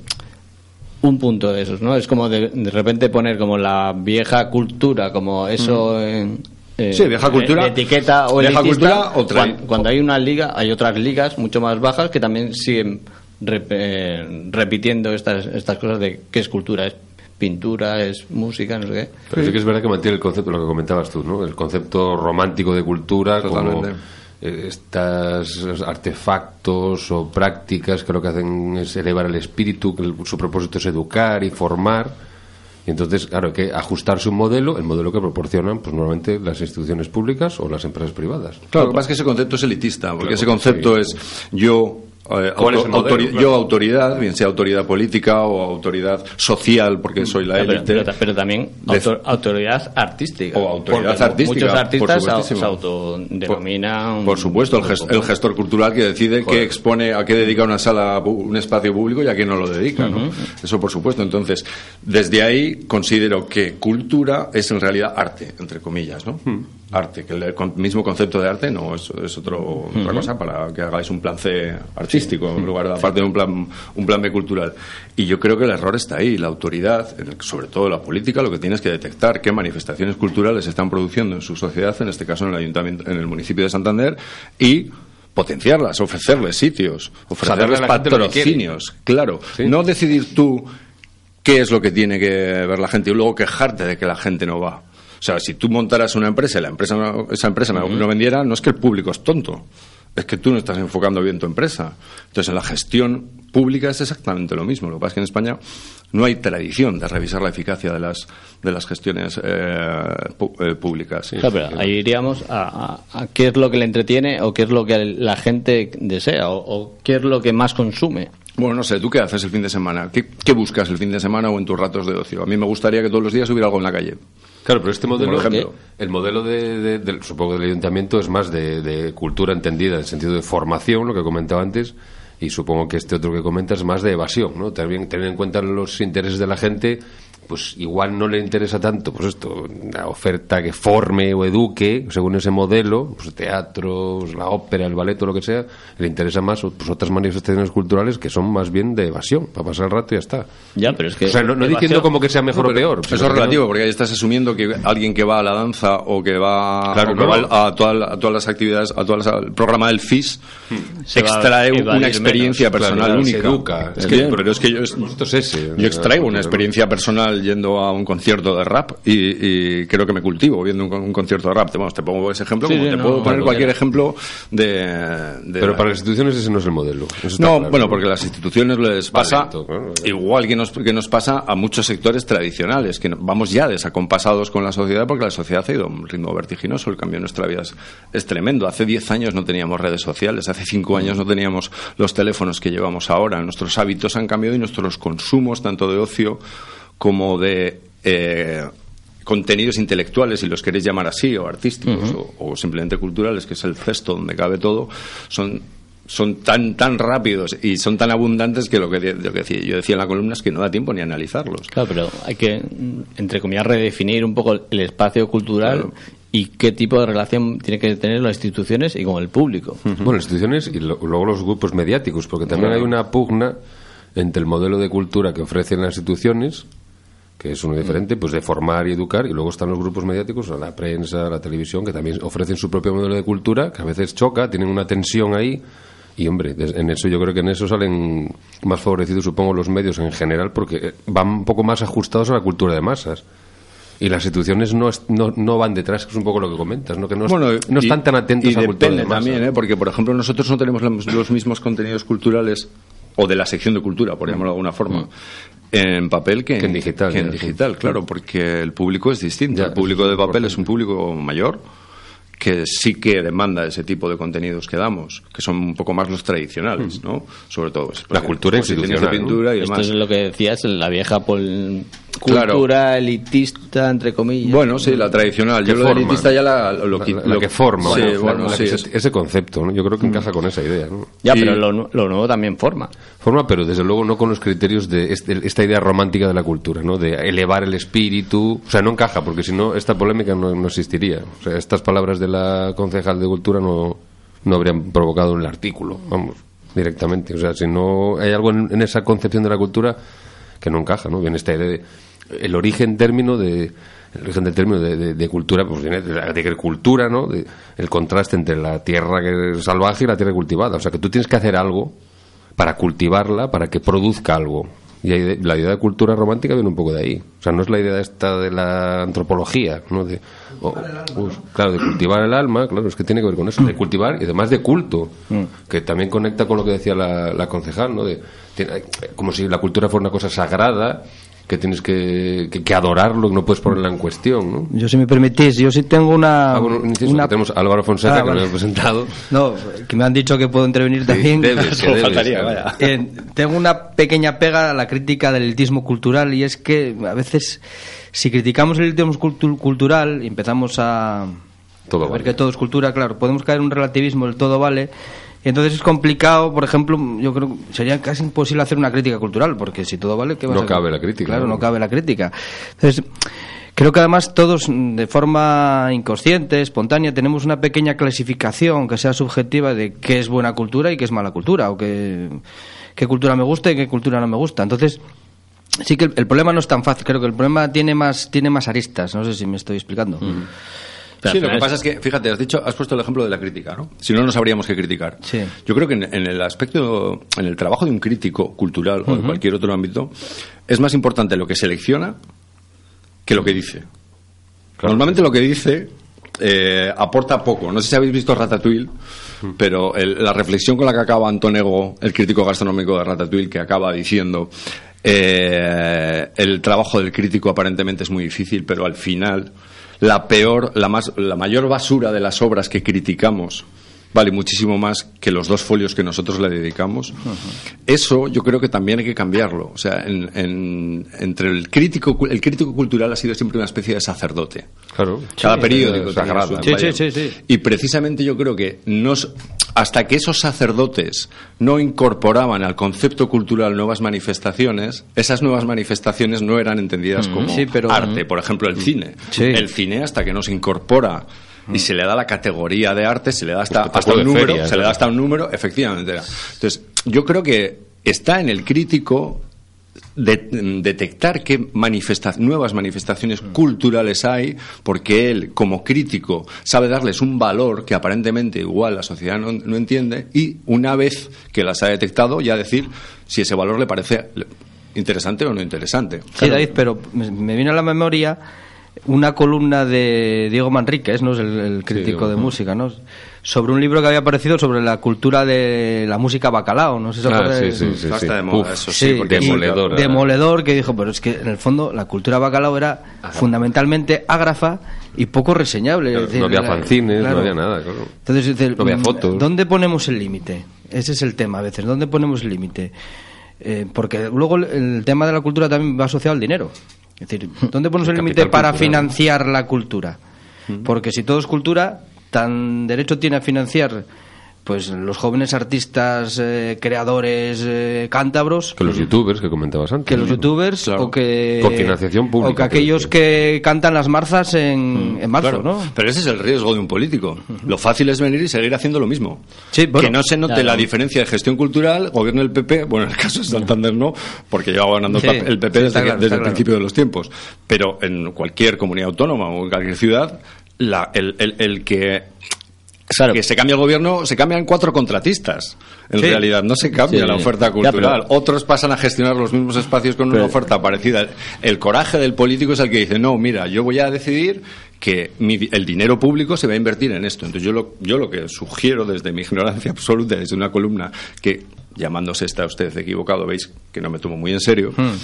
un punto de esos, ¿no? Es como de, de repente poner como la vieja cultura, como eso en, eh, Sí, vieja cultura. en etiqueta o Vieja cultura o tra- cuan- cuando, hay una liga, hay otras ligas mucho más bajas que también siguen rep- eh, repitiendo estas, estas cosas de qué es cultura, es pintura, es música, no sé qué. Pero sí que es verdad que mantiene el concepto, lo que comentabas tú, ¿no? El concepto romántico de cultura, como Totalmente. eh, estos artefactos o prácticas que lo que hacen es elevar el espíritu, que el- su propósito es educar y formar. Y entonces, claro, hay que ajustarse un modelo, el modelo que proporcionan, pues normalmente las instituciones públicas o las empresas privadas. Claro, lo que pasa es que ese concepto es elitista, porque Claro, ese concepto sí. es yo. Eh, ¿Cuál es el auto- modelo? autori- Claro. Yo autoridad, bien sea autoridad política o autoridad social, porque soy la élite. pero- pero también autor- autoridad artística. O autoridad Porque artística, Muchos artistas se, autodenominan. Por supuesto, el, ges- el gestor cultural que decide qué expone, a qué dedica una sala, un espacio público y a qué no lo dedica, ¿no? Eso por supuesto. Entonces, desde ahí considero que cultura es en realidad arte, entre comillas, ¿no? Arte, que el mismo concepto de arte no es, es otro, otra cosa para que hagáis un plan C artístico en lugar de aparte de un plan, un plan B cultural. Y yo creo que el error está ahí. La autoridad, sobre todo la política, lo que tiene es que detectar qué manifestaciones culturales se están produciendo en su sociedad, en este caso en el ayuntamiento, en el municipio de Santander, y potenciarlas, ofrecerles sitios, ofrecerles patrocinios, claro. Sí. No decidir tú qué es lo que tiene que ver la gente y luego quejarte de que la gente no va. O sea, si tú montaras una empresa y la empresa no- esa empresa no- no vendiera, no es que el público es tonto, es que tú no estás enfocando bien tu empresa. Entonces, en la gestión pública es exactamente lo mismo. Lo que pasa es que en España no hay tradición de revisar la eficacia de las, de las gestiones eh, pu- eh, públicas. Claro, pero ahí iríamos a, a- a qué es lo que le entretiene o qué es lo que la gente desea o, o qué es lo que más consume. Bueno, no sé, ¿tú qué haces el fin de semana? ¿Qué, qué buscas el fin de semana o en tus ratos de ocio? A mí me gustaría que todos los días hubiera algo en la calle. Claro, pero este modelo, Por ejemplo. el modelo de, de- del- supongo del ayuntamiento es más de, de cultura entendida, en el sentido de formación, lo que comentaba antes, y supongo que este otro que comenta es más de evasión, ¿no? También tener en cuenta los intereses de la gente pues igual no le interesa tanto pues esto una oferta que forme o eduque según ese modelo pues teatro la ópera el ballet o lo que sea le interesa más pues, otras manifestaciones culturales que son más bien de evasión para pasar el rato y ya está Ya, pero es que. o sea no, no diciendo como que sea mejor o peor Eso es que no- relativo, porque ahí estás asumiendo que alguien que va a la danza o que va, Claro, o que no. va a, toda la- a todas las actividades, a todo el programa del FIS, Se va a extrae una experiencia menos, personal claro, se única. educa. Es Es que, pero es que yo, es ese yo extraigo una experiencia personal yendo a un concierto de rap y, y creo que me cultivo viendo un, un concierto de rap. Te, vamos, te pongo ese ejemplo, Sí, como sí, te no, puedo poner cualquier ejemplo de. de pero la- para las instituciones ese no es el modelo Eso no, claro. bueno, porque las instituciones les pasa igual que nos, que nos pasa a muchos sectores tradicionales, que vamos ya desacompasados con la sociedad porque la sociedad ha ido a un ritmo vertiginoso, el cambio en nuestra vida es, es tremendo. Hace 10 años no teníamos redes sociales, hace 5 años no teníamos los teléfonos que llevamos ahora, nuestros hábitos han cambiado y nuestros consumos, tanto de ocio como de... eh, contenidos intelectuales, si los queréis llamar así, o artísticos, o, o simplemente culturales, que es el cesto donde cabe todo, son son tan tan rápidos y son tan abundantes que lo que, de- lo que decía- yo decía en la columna es que no da tiempo ni a analizarlos. Claro, pero hay que, mm, entre comillas, redefinir un poco el espacio cultural Claro. y qué tipo de relación tiene que tener las instituciones y con el público. Bueno, las instituciones y lo- luego los grupos mediáticos, porque también hay una pugna entre el modelo de cultura que ofrecen las instituciones, que es uno diferente, pues de formar y educar, y luego están los grupos mediáticos, la prensa, la televisión, que también ofrecen su propio modelo de cultura, que a veces choca, tienen una tensión ahí, y hombre, en eso yo creo que en eso salen más favorecidos, supongo, los medios en general, porque eh, van un poco más ajustados a la cultura de masas. Y las instituciones no, es- no, no van detrás, que es un poco lo que comentas, ¿no? que no, es- no están y- tan atentos y a la cultura de masas. también, ¿eh? porque por ejemplo nosotros no tenemos los, los mismos contenidos culturales o de la sección de cultura, por llamarlo de alguna forma. En papel que en. Que en digital, que en digital, claro, porque el público es distinto. Ya, el público eso de papel es un público mayor que sí que demanda ese tipo de contenidos que damos, que son un poco más los tradicionales, ¿no? Sobre todo. pues, Mm. La cultura institucional, de ¿no? pintura y Esto demás. es lo que decías, la vieja pol- Claro. cultura elitista, entre comillas. Bueno, sí, la tradicional. Yo lo de forma, elitista ya la, lo, La- qui- la, la lo- que forma, Sí, bueno, bueno, la sí, que es- ese, concepto, ¿no? yo creo que encaja con esa idea. ¿no? ya, y- pero lo nuevo también forma. Forma, pero desde luego no con los criterios de este- esta idea romántica de la cultura, ¿no? de elevar el espíritu. O sea, no encaja, porque si no, esta polémica no, no existiría. O sea, estas palabras de la concejal de cultura no, no habrían provocado el artículo, vamos, directamente. O sea, si no hay algo en, esa concepción de la cultura que no encaja, ¿no? Viene esta idea de el origen término de el origen del término de, de- de cultura pues viene de la de agricultura, ¿no? De, el contraste entre la tierra que es salvaje y la tierra cultivada. O sea, que tú tienes que hacer algo para cultivarla, para que produzca algo. Y la idea de cultura romántica viene un poco de ahí. O sea, no es la idea esta de la antropología, ¿no? De, pues, claro, de cultivar el alma, claro, es que tiene que ver con eso, de cultivar y además de culto, que también conecta con lo que decía la, la concejal, ¿no? De, tiene- como si la cultura fuera una cosa sagrada, que tienes que, que, que adorarlo, que no puedes ponerla en cuestión, ¿no? Yo, si me permitís, yo sí tengo una... Ah, bueno, una- tenemos a Álvaro Fonseca, Ah, que vale. me ha presentado. No, que me han dicho que puedo intervenir también. debes, que debes, faltaría, claro. vaya. Eh, tengo una pequeña pega a la crítica del elitismo cultural y es que a veces si criticamos el elitismo cultu- cultural y empezamos a, Todo a ver vale. que todo es cultura, claro, podemos caer en un relativismo del todo vale. Y entonces es complicado, por ejemplo, yo creo que sería casi imposible hacer una crítica cultural, porque si todo vale, ¿qué va a No cabe la crítica, Claro, ¿no? no cabe la crítica. Entonces, creo que además todos, de forma inconsciente, espontánea, tenemos una pequeña clasificación que sea subjetiva de qué es buena cultura y qué es mala cultura, o qué, qué cultura me gusta y qué cultura no me gusta. Entonces, sí que el, el problema no es tan fácil, creo que el problema tiene más, tiene más aristas, no sé si me estoy explicando. Sí, lo que pasa es que, fíjate, has dicho, has puesto el ejemplo de la crítica, ¿no? Si no, no sabríamos qué criticar. Sí. Yo creo que en, en el aspecto, en el trabajo de un crítico cultural o de cualquier otro ámbito, es más importante lo que selecciona que lo que dice. Normalmente lo que dice eh, aporta poco. No sé si habéis visto Ratatouille, pero el- la reflexión con la que acaba Antonego, el crítico gastronómico de Ratatouille, que acaba diciendo eh, el trabajo del crítico aparentemente es muy difícil, pero al final la peor, la más, la mayor basura de las obras que criticamos vale muchísimo más que los dos folios que nosotros le dedicamos. Eso yo creo que también hay que cambiarlo. O sea, en- en- entre el crítico, el crítico cultural ha sido siempre una especie de sacerdote. Claro. Cada Sí, periódico sagrado. Sí, sí, sí. Y precisamente yo creo que nos hasta que esos sacerdotes no incorporaban al concepto cultural nuevas manifestaciones, esas nuevas manifestaciones no eran entendidas como Sí, pero- arte. Por ejemplo, el cine. El cine, hasta que no se incorpora y se le da la categoría de arte, se le da hasta, Espectáculo hasta un número, feria, se le da hasta un número, efectivamente. Entonces, yo creo que está en el crítico de- detectar qué manifesta- nuevas manifestaciones culturales hay, porque él, como crítico, sabe darles un valor que aparentemente igual la sociedad no, no entiende, y una vez que las ha detectado, ya decir si ese valor le parece interesante o no interesante. Sí, David, pero me me viene a la memoria una columna de Diego Manríquez, ¿no? Es el, el crítico de música, ¿no? Sobre un libro que había aparecido sobre la cultura de la música bacalao, no sé si Ah, sí, sí, sí, Está sí. de moda Uf, eso, Sí, porque y- demoledor, ¿verdad? demoledor, que dijo, pero es que en el fondo la cultura bacalao era fundamentalmente ágrafa y poco reseñable. Claro, Es decir, no había fanzines, claro. no había nada, claro. Entonces, es decir, No había fotos. ¿dónde ponemos el límite? Ese es el tema a veces. ¿Dónde ponemos el límite? Eh, porque luego el, el tema de la cultura también va asociado al dinero. Es decir, ¿dónde ponemos el límite para cultural. financiar la cultura? Porque si todo es cultura, tan derecho tiene a financiar pues los jóvenes artistas, eh, creadores, eh, cántabros, Que los youtubers que comentabas antes. que los youtubers Claro. o que Con financiación pública, o que aquellos que cantan las marzas en, en marzo, Claro, ¿no? Pero ese es el riesgo de un político. Lo fácil es venir y seguir haciendo lo mismo. Sí, bueno, que no se note claro. la diferencia de gestión cultural, gobierno del PP, bueno, en el caso de Santander no, porque lleva ganando Sí, el PP sí, desde, que- claro, desde el claro. principio de los tiempos. Pero en cualquier comunidad autónoma o en cualquier ciudad, la- el, el- el que Claro. que se cambia el gobierno, se cambian cuatro contratistas. En Sí. realidad, no se cambia Sí. la oferta Ya, cultural. pero- Otros pasan a gestionar los mismos espacios con una oferta parecida. El coraje del político es el que dice, no, mira, yo voy a decidir que mi el dinero público se va a invertir en esto. Entonces yo lo, yo lo que sugiero desde mi ignorancia absoluta, desde una columna que, llamándose está usted equivocado, veis que no me tomo muy en serio, Hmm.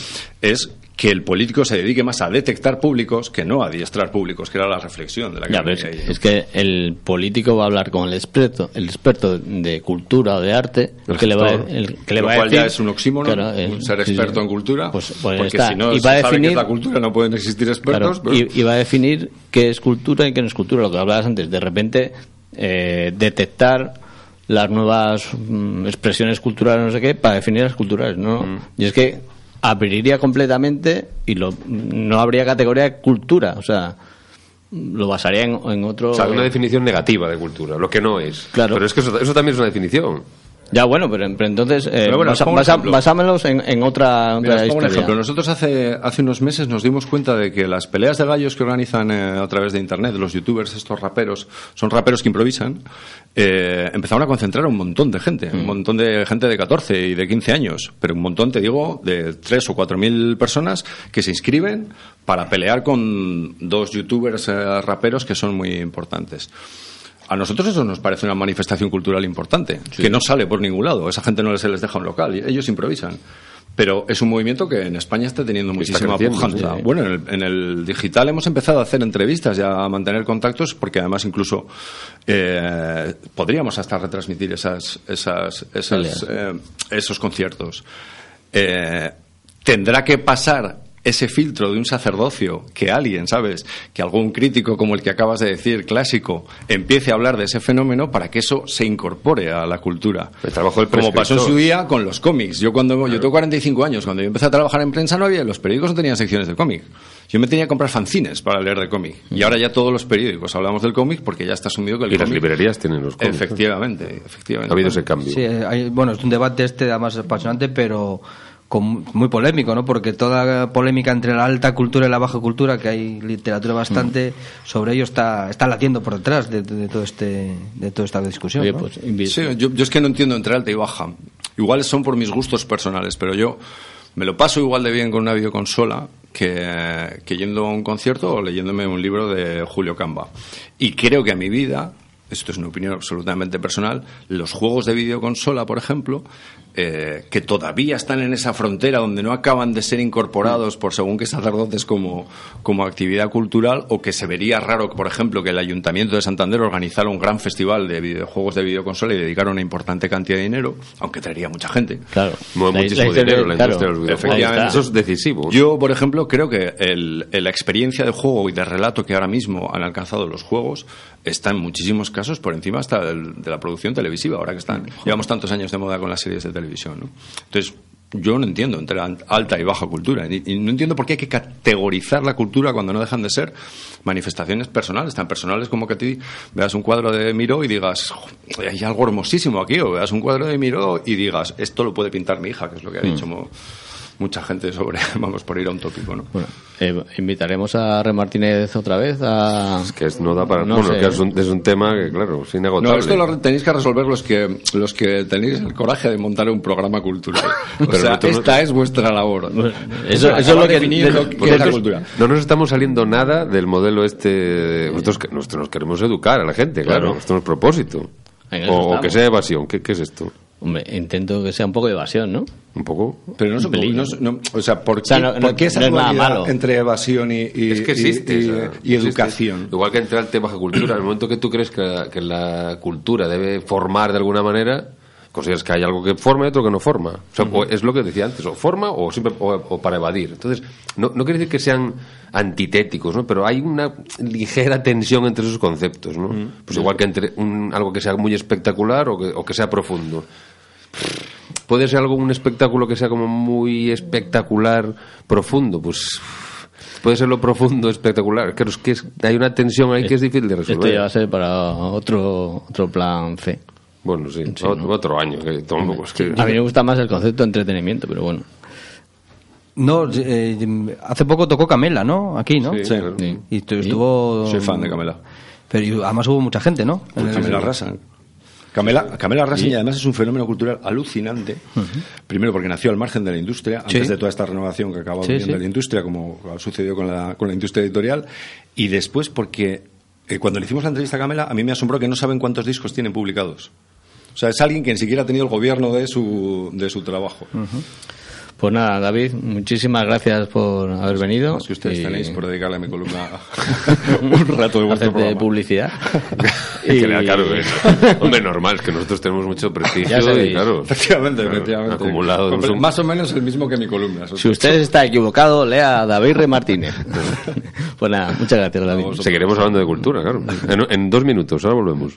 es que el político se dedique más a detectar públicos que no a adiestrar públicos, que era la reflexión de la que Ya, venía es, que el político va a hablar con el experto, el experto de cultura o de arte, El que le va, el, que le Lo va a cual decir, ya es un oxímoron, Claro, eh, ser experto sí. en cultura, Pues, pues porque está. si no y se sabe definir, es la cultura no pueden existir expertos. claro, pero- y, y va a definir qué es cultura y qué no es cultura, lo que hablabas antes. De repente, eh, detectar las nuevas mm, expresiones culturales, no sé qué, para definir las culturales, ¿no? Mm. Y es que abriría completamente y lo, no habría categoría de cultura, o sea, lo basaría en, en otro... O sea, una definición negativa de cultura, lo que no es. Claro. Pero es que eso, eso también es una definición. Ya, bueno, pero, pero entonces, eh, Pero bueno, basa- basa- basámelos en, en otra, Mira, otra pongo un historia. ejemplo. Nosotros hace, hace unos meses nos dimos cuenta de que las peleas de gallos que organizan eh, a través de Internet, los youtubers, estos raperos, son raperos que improvisan, eh, empezaron a concentrar a un montón de gente, Mm. un montón de gente de 14 y de 15 años, pero un montón, te digo, de 3 o 4 mil personas que se inscriben para pelear con dos youtubers eh, raperos que son muy importantes. A nosotros eso nos parece una manifestación cultural importante, que no sale por ningún lado. Esa gente no se les deja un local, y ellos improvisan. Pero es un movimiento que en España está teniendo muchísima pujanza. sí. Bueno, en el, en el digital hemos empezado a hacer entrevistas y a mantener contactos, porque además incluso eh, podríamos hasta retransmitir esas, esas, esas, eh, esos conciertos. Eh, tendrá que pasar ese filtro de un sacerdocio, que alguien, ¿sabes? Que algún crítico como el que acabas de decir, clásico, empiece a hablar de ese fenómeno para que eso se incorpore a la cultura. El trabajo del Como pasó en su día con los cómics. Yo cuando yo tengo 45 años, cuando yo empecé a trabajar en prensa no había, los periódicos no tenían secciones de cómic. Yo me tenía que comprar fanzines para leer de cómic. Y ahora ya todos los periódicos hablamos del cómic porque ya está asumido que el Y las librerías tienen los cómics. Efectivamente, efectivamente. Ha habido ese cambio. Sí, hay- bueno, es un debate este además apasionante, pero con- muy polémico, ¿no? Porque toda polémica entre la alta cultura y la baja cultura, que hay literatura bastante sobre ello, está, está latiendo por detrás de, de todo este, de toda esta discusión. Oye, ¿no? pues invi- Sí, yo, yo es que no entiendo entre alta y baja. Igual son por mis gustos personales, pero yo me lo paso igual de bien con una videoconsola que, que yendo a un concierto o leyéndome un libro de Julio Camba. Y creo que a mi vida, esto es una opinión absolutamente personal, los juegos de videoconsola, por ejemplo, eh, que todavía están en esa frontera donde no acaban de ser incorporados por según qué sacerdotes como, como actividad cultural, o que se vería raro, por ejemplo, que el Ayuntamiento de Santander organizara un gran festival de videojuegos de videoconsola y dedicara una importante cantidad de dinero, aunque traería mucha gente. Claro. Mueve La- muchísimo la dinero la claro, industria de los videojuegos. Efectivamente. Eso es decisivo. Yo, por ejemplo, creo que el- la experiencia de juego y de relato que ahora mismo han alcanzado los juegos está en muchísimos casos casos por encima hasta del- de la producción televisiva, ahora que están. Llevamos tantos años de moda con las series de televisión. ¿no? Entonces, yo no entiendo entre la alta y baja cultura. Y, no entiendo por qué hay que categorizar la cultura cuando no dejan de ser manifestaciones personales, tan personales como que a ti veas un cuadro de Miró y digas, "Jo, hay algo hermosísimo aquí, o veas un cuadro de Miró y digas, esto lo puede pintar mi hija, que es lo que ha dicho mo- mucha gente sobre, vamos, por ir a un tópico, ¿no? Bueno, eh, invitaremos a Re Martínez otra vez a... Que es, no da para. No bueno, sé. que es un, es un tema que, claro, es inagotable. No, esto lo tenéis que resolver los que los que tenéis el coraje de montar un programa cultural. O Pero sea, no- esta es vuestra labor. Eso, es lo que... es la que- cultura. No nos estamos saliendo nada del modelo este. Nosotros, que- nosotros nos queremos educar a la gente, claro. Claro. Esto no es propósito. O, o estamos. que sea evasión. ¿Qué, qué es esto? Hombre, intento que sea un poco de evasión, ¿no? Un poco. Pero no, Un no, no- o sea, ¿por qué, sea, no- por no- qué esa es dualidad malo. entre evasión y, y- Es que existe. y, y- o sea, y existe. educación? Igual que entre arte y baja cultura. En el momento que tú crees que la, que la cultura debe formar de alguna manera, consideras que hay algo que forma y otro que no forma. O sea, o es lo que decía antes, o forma o, siempre, o, o para evadir. Entonces, no, no quiere decir que sean antitéticos, ¿no? Pero hay una ligera tensión entre esos conceptos, ¿no? Pues igual que entre un, algo que sea muy espectacular o que, o que sea profundo. Puede ser algo, un espectáculo que sea como muy espectacular, profundo, pues puede ser lo profundo, espectacular. Que es- hay una tensión ahí que es difícil de Esto resolver. ya va a ser para otro, otro plan C. Bueno, sí, otro, otro año. Que tampoco es que- A mí me gusta más el concepto de entretenimiento, pero bueno. No, eh, hace poco tocó Camela, ¿no? Aquí, ¿no? Sí, claro. Sí. Y tu- estuvo... Soy fan de Camela. Pero y además hubo mucha gente, ¿no? El- Camela Rasan. Camela, Camela y además es un fenómeno cultural alucinante. Primero porque nació al margen de la industria, antes Sí. de toda esta renovación que acaba Sí, viviendo sí. la industria, como ha sucedido con la, con la industria editorial. Y después porque eh, cuando le hicimos la entrevista a Camela, a mí me asombró que no saben cuántos discos tienen publicados. O sea, es alguien que ni siquiera ha tenido el gobierno de su, de su trabajo. Pues nada, David, muchísimas gracias por haber venido. Más que ustedes y tenéis por dedicarle a mi columna un rato de vuestro programa. publicidad. que le da Y- claro, es- Hombre, normal, es que nosotros tenemos mucho prestigio y claro. Efectivamente, claro, efectivamente. Acumulado. Más o menos el mismo que mi columna. Si usted está equivocado, lea a David Re Martínez. pues nada, muchas gracias, David. Seguiremos hablando de cultura, claro. En, en dos minutos, ahora volvemos.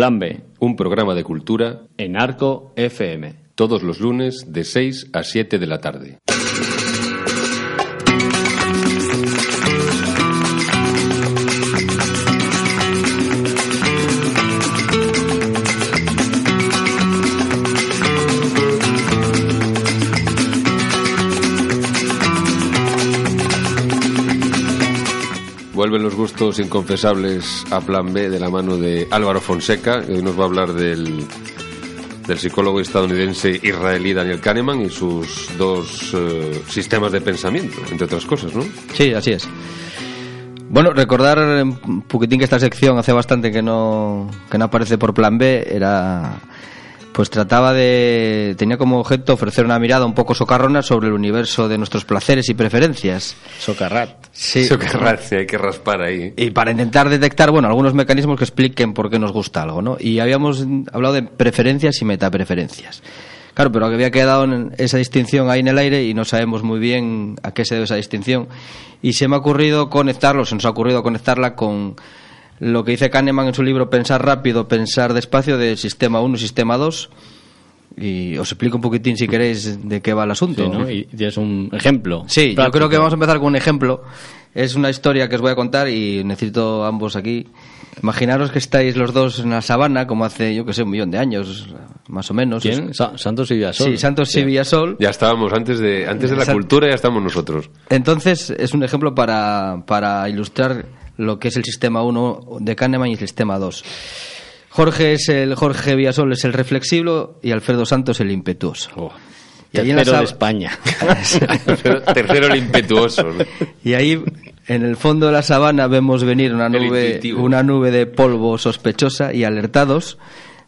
Plan B, Un programa de cultura en Arco FM. todos los lunes de 6 a 7 de la tarde. Vuelven los gustos inconfesables a Plan B de la mano de Álvaro Fonseca, hoy nos va a hablar del, del psicólogo estadounidense israelí Daniel Kahneman y sus dos eh, sistemas de pensamiento, entre otras cosas, ¿no? Sí, así es. Bueno, recordar un poquitín que esta sección hace bastante que no, que no aparece por plan B, era pues trataba de tenía como objeto ofrecer una mirada un poco socarrona sobre el universo de nuestros placeres y preferencias. Socarrat. Sí. Que ras- hay que raspar ahí. Y para intentar detectar, bueno, algunos mecanismos que expliquen por qué nos gusta algo, ¿no? Y habíamos hablado de preferencias y metapreferencias. Claro, pero había quedado en esa distinción ahí en el aire y no sabemos muy bien a qué se debe esa distinción. Y se me ha ocurrido conectarlo, se nos ha ocurrido conectarla con lo que dice Kahneman en su libro Pensar rápido, pensar despacio del sistema 1 y sistema 2. Y os explico un poquitín, si queréis, de qué va el asunto. Sí, ¿no? Y tienes un ejemplo. Sí, yo práctico. creo que vamos a empezar con un ejemplo. Es una historia que os voy a contar y necesito ambos aquí. Imaginaros que estáis los dos en la sabana, como hace, yo que sé, un millón de años, más o menos. ¿Quién? Sa- Santos y Villasol. Sí, Santos y Villasol. Ya estábamos, antes de, antes de la cultura ya estamos nosotros. Entonces, es un ejemplo para, para ilustrar lo que es el sistema 1 de Kahneman y el sistema 2. Jorge es el Jorge Villasol es el reflexivo y Alfredo Santos el impetuoso. Oh, Y ahí en la tercero de España. Tercero, el impetuoso. Y ahí, en el fondo de la sabana, vemos venir una nube, una nube de polvo sospechosa y alertados,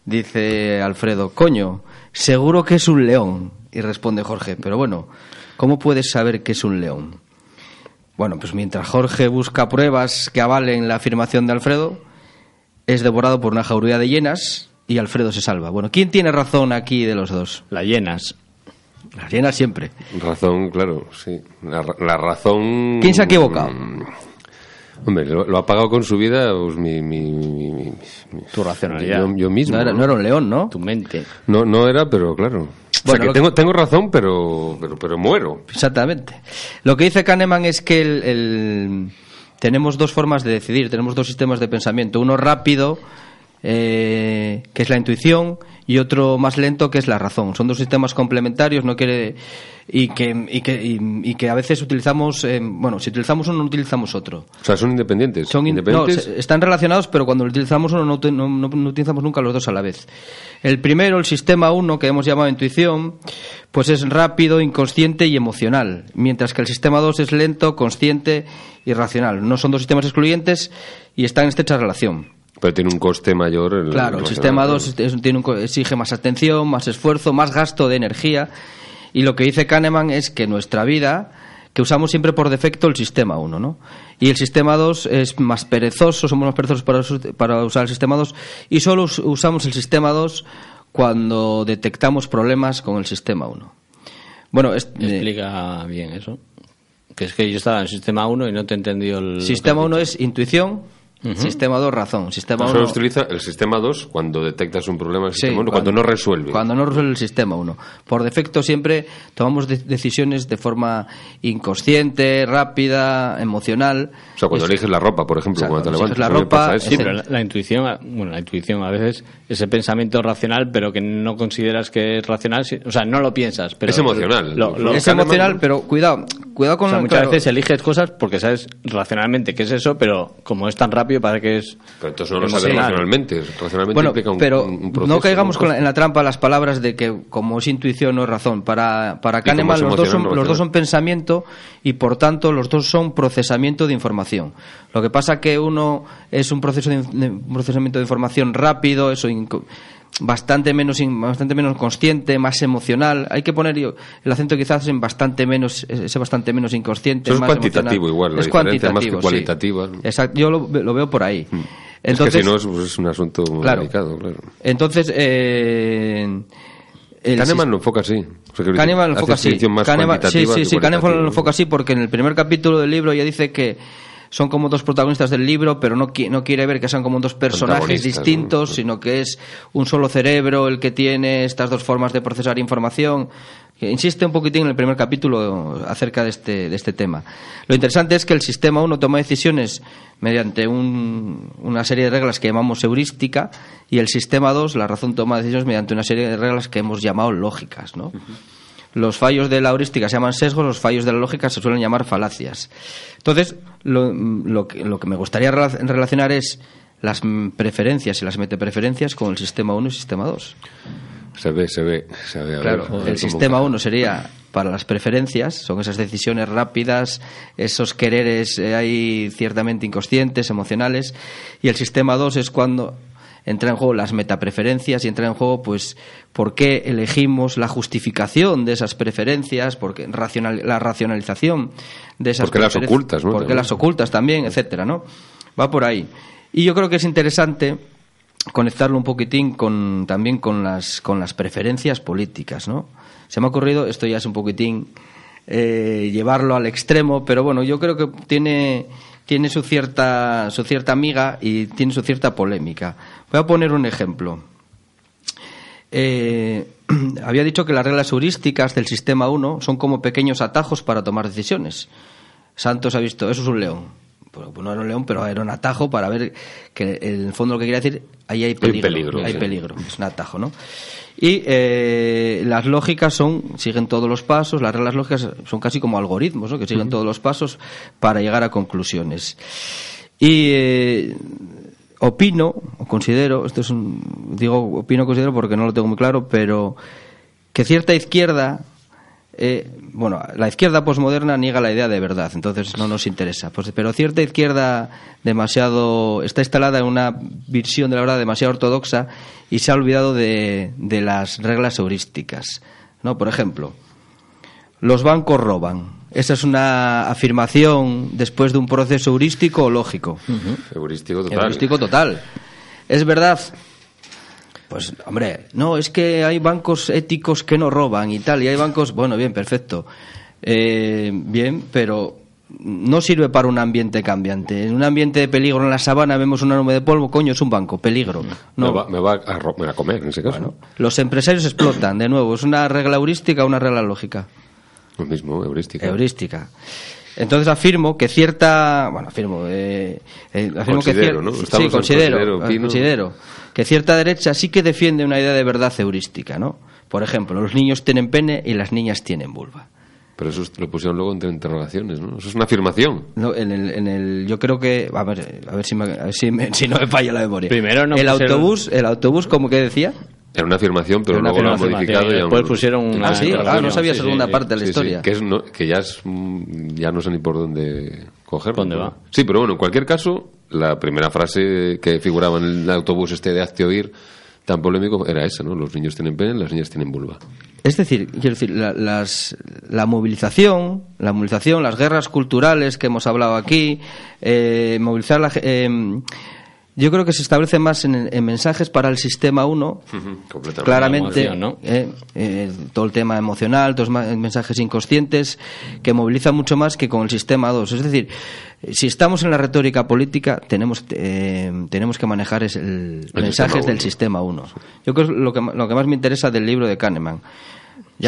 dice Alfredo, coño, seguro que es un león. Y responde Jorge, pero bueno, ¿cómo puedes saber que es un león? Bueno, pues mientras Jorge busca pruebas que avalen la afirmación de Alfredo, es devorado por una jauría de hienas y Alfredo se salva. Bueno, ¿quién tiene razón aquí de los dos? La llenas. Las hienas siempre. Razón, claro, sí. La, ra- la razón. ¿Quién se ha equivocado? Mm, Hombre, lo, lo ha pagado con su vida pues, mi, mi, mi- mi- mi- Tu racionalidad. Yo, yo mismo. No era, no era un león, ¿no? Tu mente. No, no era, pero claro. O sea, Bueno, que tengo, tengo razón, pero, pero, pero muero. Exactamente. Lo que dice Kahneman es que el- el- tenemos dos formas de decidir, tenemos dos sistemas de pensamiento. Uno rápido, eh, que es la intuición, y otro más lento, que es la razón. Son dos sistemas complementarios, no quiere y que y que, y, y que a veces utilizamos, eh, bueno, si utilizamos uno no utilizamos otro. O sea, son independientes. Son in- independientes. están relacionados, pero cuando lo utilizamos uno no- no- no utilizamos nunca los dos a la vez. El primero, el sistema 1, que hemos llamado intuición, pues es rápido, inconsciente y emocional, mientras que el sistema 2 es lento, consciente y racional. No son dos sistemas excluyentes y están en estrecha relación. Pero tiene un coste mayor. el- Claro, el el- sistema 2 es- tiene un co- exige más atención, más esfuerzo, más gasto de energía. Y lo que dice Kahneman es que nuestra vida, que usamos siempre por defecto el sistema 1, ¿no? Y el sistema 2 es más perezoso, somos más perezosos para, para usar el sistema 2 y solo us- usamos el sistema 2 cuando detectamos problemas con el sistema 1. Bueno, es- eh, Explica bien eso. Que es que yo estaba en sistema 1 y no te he entendido el. sistema 1 es intuición, sistema 2 razón. Sistema Solo 1 se utiliza el sistema 2 cuando detectas un problema en el Sí, sistema 1, cuando, no resuelve. Cuando no resuelve el sistema 1. Por defecto siempre tomamos de- decisiones de forma inconsciente, rápida, emocional. O sea, cuando Es- eliges la ropa, por ejemplo, O sea, cuando te cuando levantas. eliges la ropa. Sí, pero la, la intuición, bueno, la intuición a veces ese pensamiento racional, pero que no consideras que es racional, o sea, no lo piensas, pero Es emocional. Lo- lo- es emocional, pero cuidado, cuidado o con sea, la- muchas claro, veces eliges cosas porque sabes racionalmente que es eso, pero como es tan rápido parece que es Pero entonces no lo sabes racionalmente. Racionalmente Bueno, implica un, pero un- proceso. no caigamos ¿no? con la- en la trampa las palabras de que como es intuición no es razón. Para, para Kahneman los dos, son, no los dos son pensamiento y por tanto los dos son procesamiento de información. Lo que pasa que uno es un proceso de, de- un procesamiento de información rápido, eso bastante menos bastante menos consciente, más emocional. Hay que poner el acento quizás en bastante menos ese bastante menos inconsciente, Eso es más cuantitativo emocional. igual, la es diferencia más que cuantitativo, sí. Exacto, yo lo, lo veo por ahí. es que si no es, pues, es un asunto muy Claro. delicado, claro. Entonces, eh, Kahneman lo enfoca así. O sea, Kahneman lo enfoca así. más Kahneman- sí, sí, sí, Kahneman lo enfoca así porque en el primer capítulo del libro ya dice que son como dos protagonistas del libro, pero no, qui- no quiere ver que sean como dos personajes distintos, ¿no? sino que es un solo cerebro el que tiene estas dos formas de procesar información. Que Insiste un poquitín en el primer capítulo acerca de este, de este tema. Lo interesante es que el sistema 1 toma decisiones mediante un- una serie de reglas que llamamos heurística y el sistema 2, la razón, toma decisiones mediante una serie de reglas que hemos llamado lógicas. ¿no? Los fallos de la heurística se llaman sesgos, los fallos de la lógica se suelen llamar falacias. Entonces, lo, lo que, lo que me gustaría rela- relacionar es las preferencias y las metapreferencias con el sistema 1 y el sistema 2. Se ve, se ve. Se ve a ver, Claro, el sistema encaja. 1 sería para las preferencias, son esas decisiones rápidas, esos quereres eh, ahí ciertamente inconscientes, emocionales, y el sistema 2 es cuando entra en juego las metapreferencias y entra en juego pues por qué elegimos la justificación de esas preferencias, porque racional, la racionalización de esas ¿Por qué las preferencias, ocultas, no? por qué También. las ocultas también, etcétera, ¿no? Va por ahí. Y yo creo que es interesante conectarlo un poquitín con también con las con las preferencias políticas, ¿no? Se me ha ocurrido, esto ya es un poquitín eh, llevarlo al extremo, pero bueno, yo creo que tiene tiene su cierta su cierta amiga y tiene su cierta polémica. Voy a poner un ejemplo. Eh, había dicho que las reglas heurísticas del sistema 1 son como pequeños atajos para tomar decisiones. Santos ha visto, eso es un león. Pues no era un león, pero era un atajo para ver que en el fondo lo que quería decir, ahí hay peligro. peligro, hay sí. peligro, es un atajo, ¿no? Y eh, las lógicas son, siguen todos los pasos, las reglas lógicas son casi como algoritmos, ¿no? Que siguen todos los pasos para llegar a conclusiones. Y eh, opino, o considero, esto es un, digo opino, considero porque no lo tengo muy claro, pero que cierta izquierda, eh, bueno, la izquierda posmoderna niega la idea de verdad, entonces no nos interesa. Pues, pero cierta izquierda demasiado está instalada en una visión de la verdad demasiado ortodoxa y se ha olvidado de, de las reglas heurísticas. ¿no? Por ejemplo, los bancos roban. Esa es una afirmación después de un proceso heurístico o lógico. Heurístico total. Heurístico total. ¿Es verdad? Pues, hombre, no, es que hay bancos éticos que no roban y tal, y hay bancos, bueno, bien, perfecto. Eh, bien, pero no sirve para un ambiente cambiante. En un ambiente de peligro en la sabana vemos una nube de polvo, coño, es un banco, peligro. Me No. va, me va a, ro- a comer en ese caso. Bueno, los empresarios explotan, de nuevo, ¿es una regla heurística o una regla lógica? Lo mismo, heurística. heurística. Entonces afirmo que cierta, bueno, afirmo, eh, eh, afirmo Considero, que cier- ¿no? sí, considero, considero, eh, considero que cierta derecha sí que defiende una idea de verdad heurística, ¿no? Por ejemplo, los niños tienen pene y las niñas tienen vulva. Pero eso lo pusieron luego entre interrogaciones, ¿no? Eso es una afirmación. No, en el, en el, yo creo que, a ver, a ver si, me- a ver si, me- si no me falla la memoria. Primero no el pusieron- autobús, el autobús, como que decía, Era una afirmación, pero una luego lo han modificado y después pusieron una ah, sí, ah, no sabía sí, segunda sí, parte de la Sí, historia. que, es no- que ya, es, ya no sé ni por dónde cogerlo. ¿Dónde va? Sí, pero bueno, en cualquier caso, la primera frase que figuraba en el autobús este de Hazte Oír tan polémico era esa, ¿no? Los niños tienen pene, las niñas tienen vulva. Es decir, quiero decir, la, las- la movilización, la movilización, las guerras culturales que hemos hablado aquí, eh, movilizar la, eh, yo creo que se establece más en, en mensajes para el sistema 1, Completamente. claramente La emoción, ¿no? eh, eh, todo el tema emocional, todos los mensajes inconscientes que movilizan mucho más que con el sistema 2. Es decir, si estamos en la retórica política, tenemos eh, tenemos que manejar es el, El mensajes sistema del sistema 1. Yo creo que es lo que, lo que más me interesa del libro de Kahneman.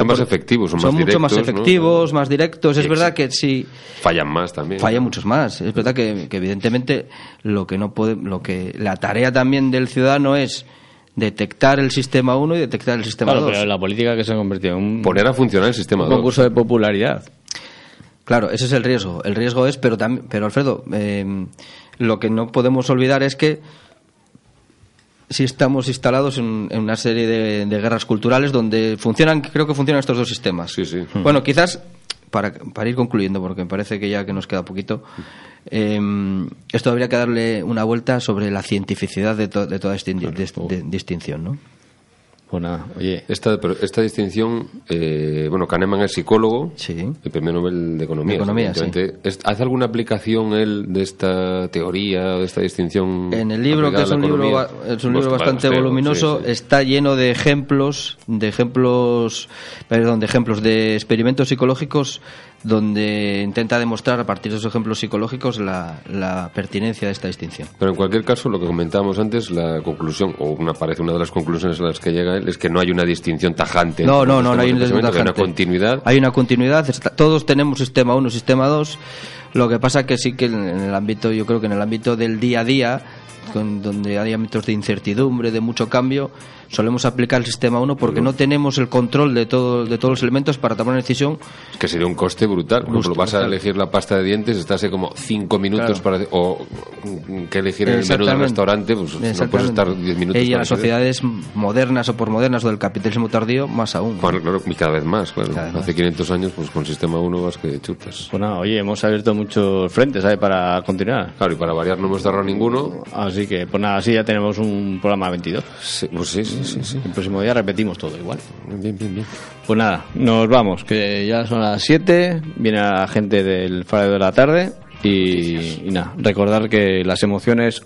Son más efectivos, son más mucho más efectivos, más directos. Es verdad que sí Fallan más también. falla muchos más. Es verdad que, que evidentemente lo que no puede, lo que la tarea también del ciudadano es detectar el sistema 1 y detectar el sistema Claro, 2. pero la política que se ha convertido en un, Poner a funcionar el sistema un 2. concurso de popularidad. Claro, ese es el riesgo. El riesgo es, pero también, pero Alfredo, eh, lo que no podemos olvidar es que si estamos instalados en, en una serie de, de guerras culturales donde funcionan, creo que funcionan estos dos sistemas. Sí, sí. Bueno, quizás para, para ir concluyendo, porque me parece que ya que nos queda poquito, eh, esto habría que darle una vuelta sobre la cientificidad de, to- de toda esta indi- de- de- distinción, ¿no? Pues nada, oye, Esta, pero esta distinción, eh, bueno, Kahneman es psicólogo, Sí. el premio Nobel de Economía. De ¿Hace alguna aplicación él de esta teoría, de esta distinción? En el libro, que es un libro, es un libro bastante voluminoso, sí. está lleno de ejemplos, de ejemplos, perdón, de ejemplos de experimentos psicológicos donde intenta demostrar a partir de esos ejemplos psicológicos la, la pertinencia de esta distinción. Pero en cualquier caso, lo que comentábamos antes, la conclusión, o una parece una de las conclusiones a las que llega él, es que no hay una distinción tajante. No, no, los no, no hay una distinción hay una continuidad. Hay una continuidad. está- todos tenemos sistema 1, sistema 2. Lo que pasa que sí que en el ámbito, yo creo que en el ámbito del día a día, con- donde hay ámbitos de incertidumbre, de mucho cambio, solemos aplicar el sistema 1 porque no tenemos el control de, todo, de todos los elementos para tomar una decisión. Es que sería un coste brutal. Por ejemplo, vas a elegir la pasta de dientes, estás ahí como cinco minutos para o que elegir el menú del restaurante, pues no puedes estar diez minutos. Y en las sociedades modernas o por modernas o del capitalismo tardío, más aún. Bueno, claro, y cada vez más, claro. Cada vez Hace más. 500 años, pues con sistema 1 vas que chutas. Pues nada, oye, hemos abierto muchos frentes ¿sabes? para continuar. Claro, y para variar no hemos cerrado ninguno. Así que, pues nada, así ya tenemos un programa 22. Sí, pues sí, sí, sí, sí. El próximo día repetimos todo igual. Bien, bien, bien. Pues nada, nos vamos, que ya son las 7, viene la gente del Faro de la tarde y, y nada, recordar que las emociones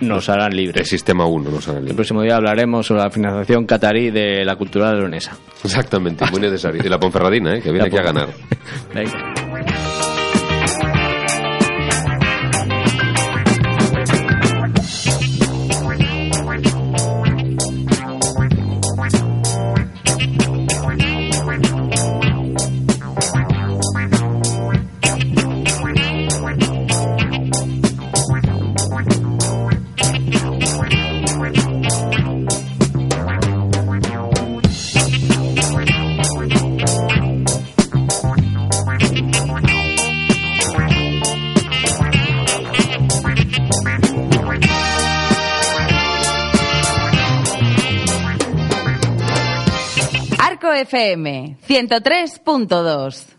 nos harán El libres. sistema 1 nos hará El libre. próximo día hablaremos sobre la financiación catarí de la cultura leonesa. Exactamente, muy necesario. Y la Ponferradina, ¿eh? que viene aquí a ganar. Venga. Arco FM 103.2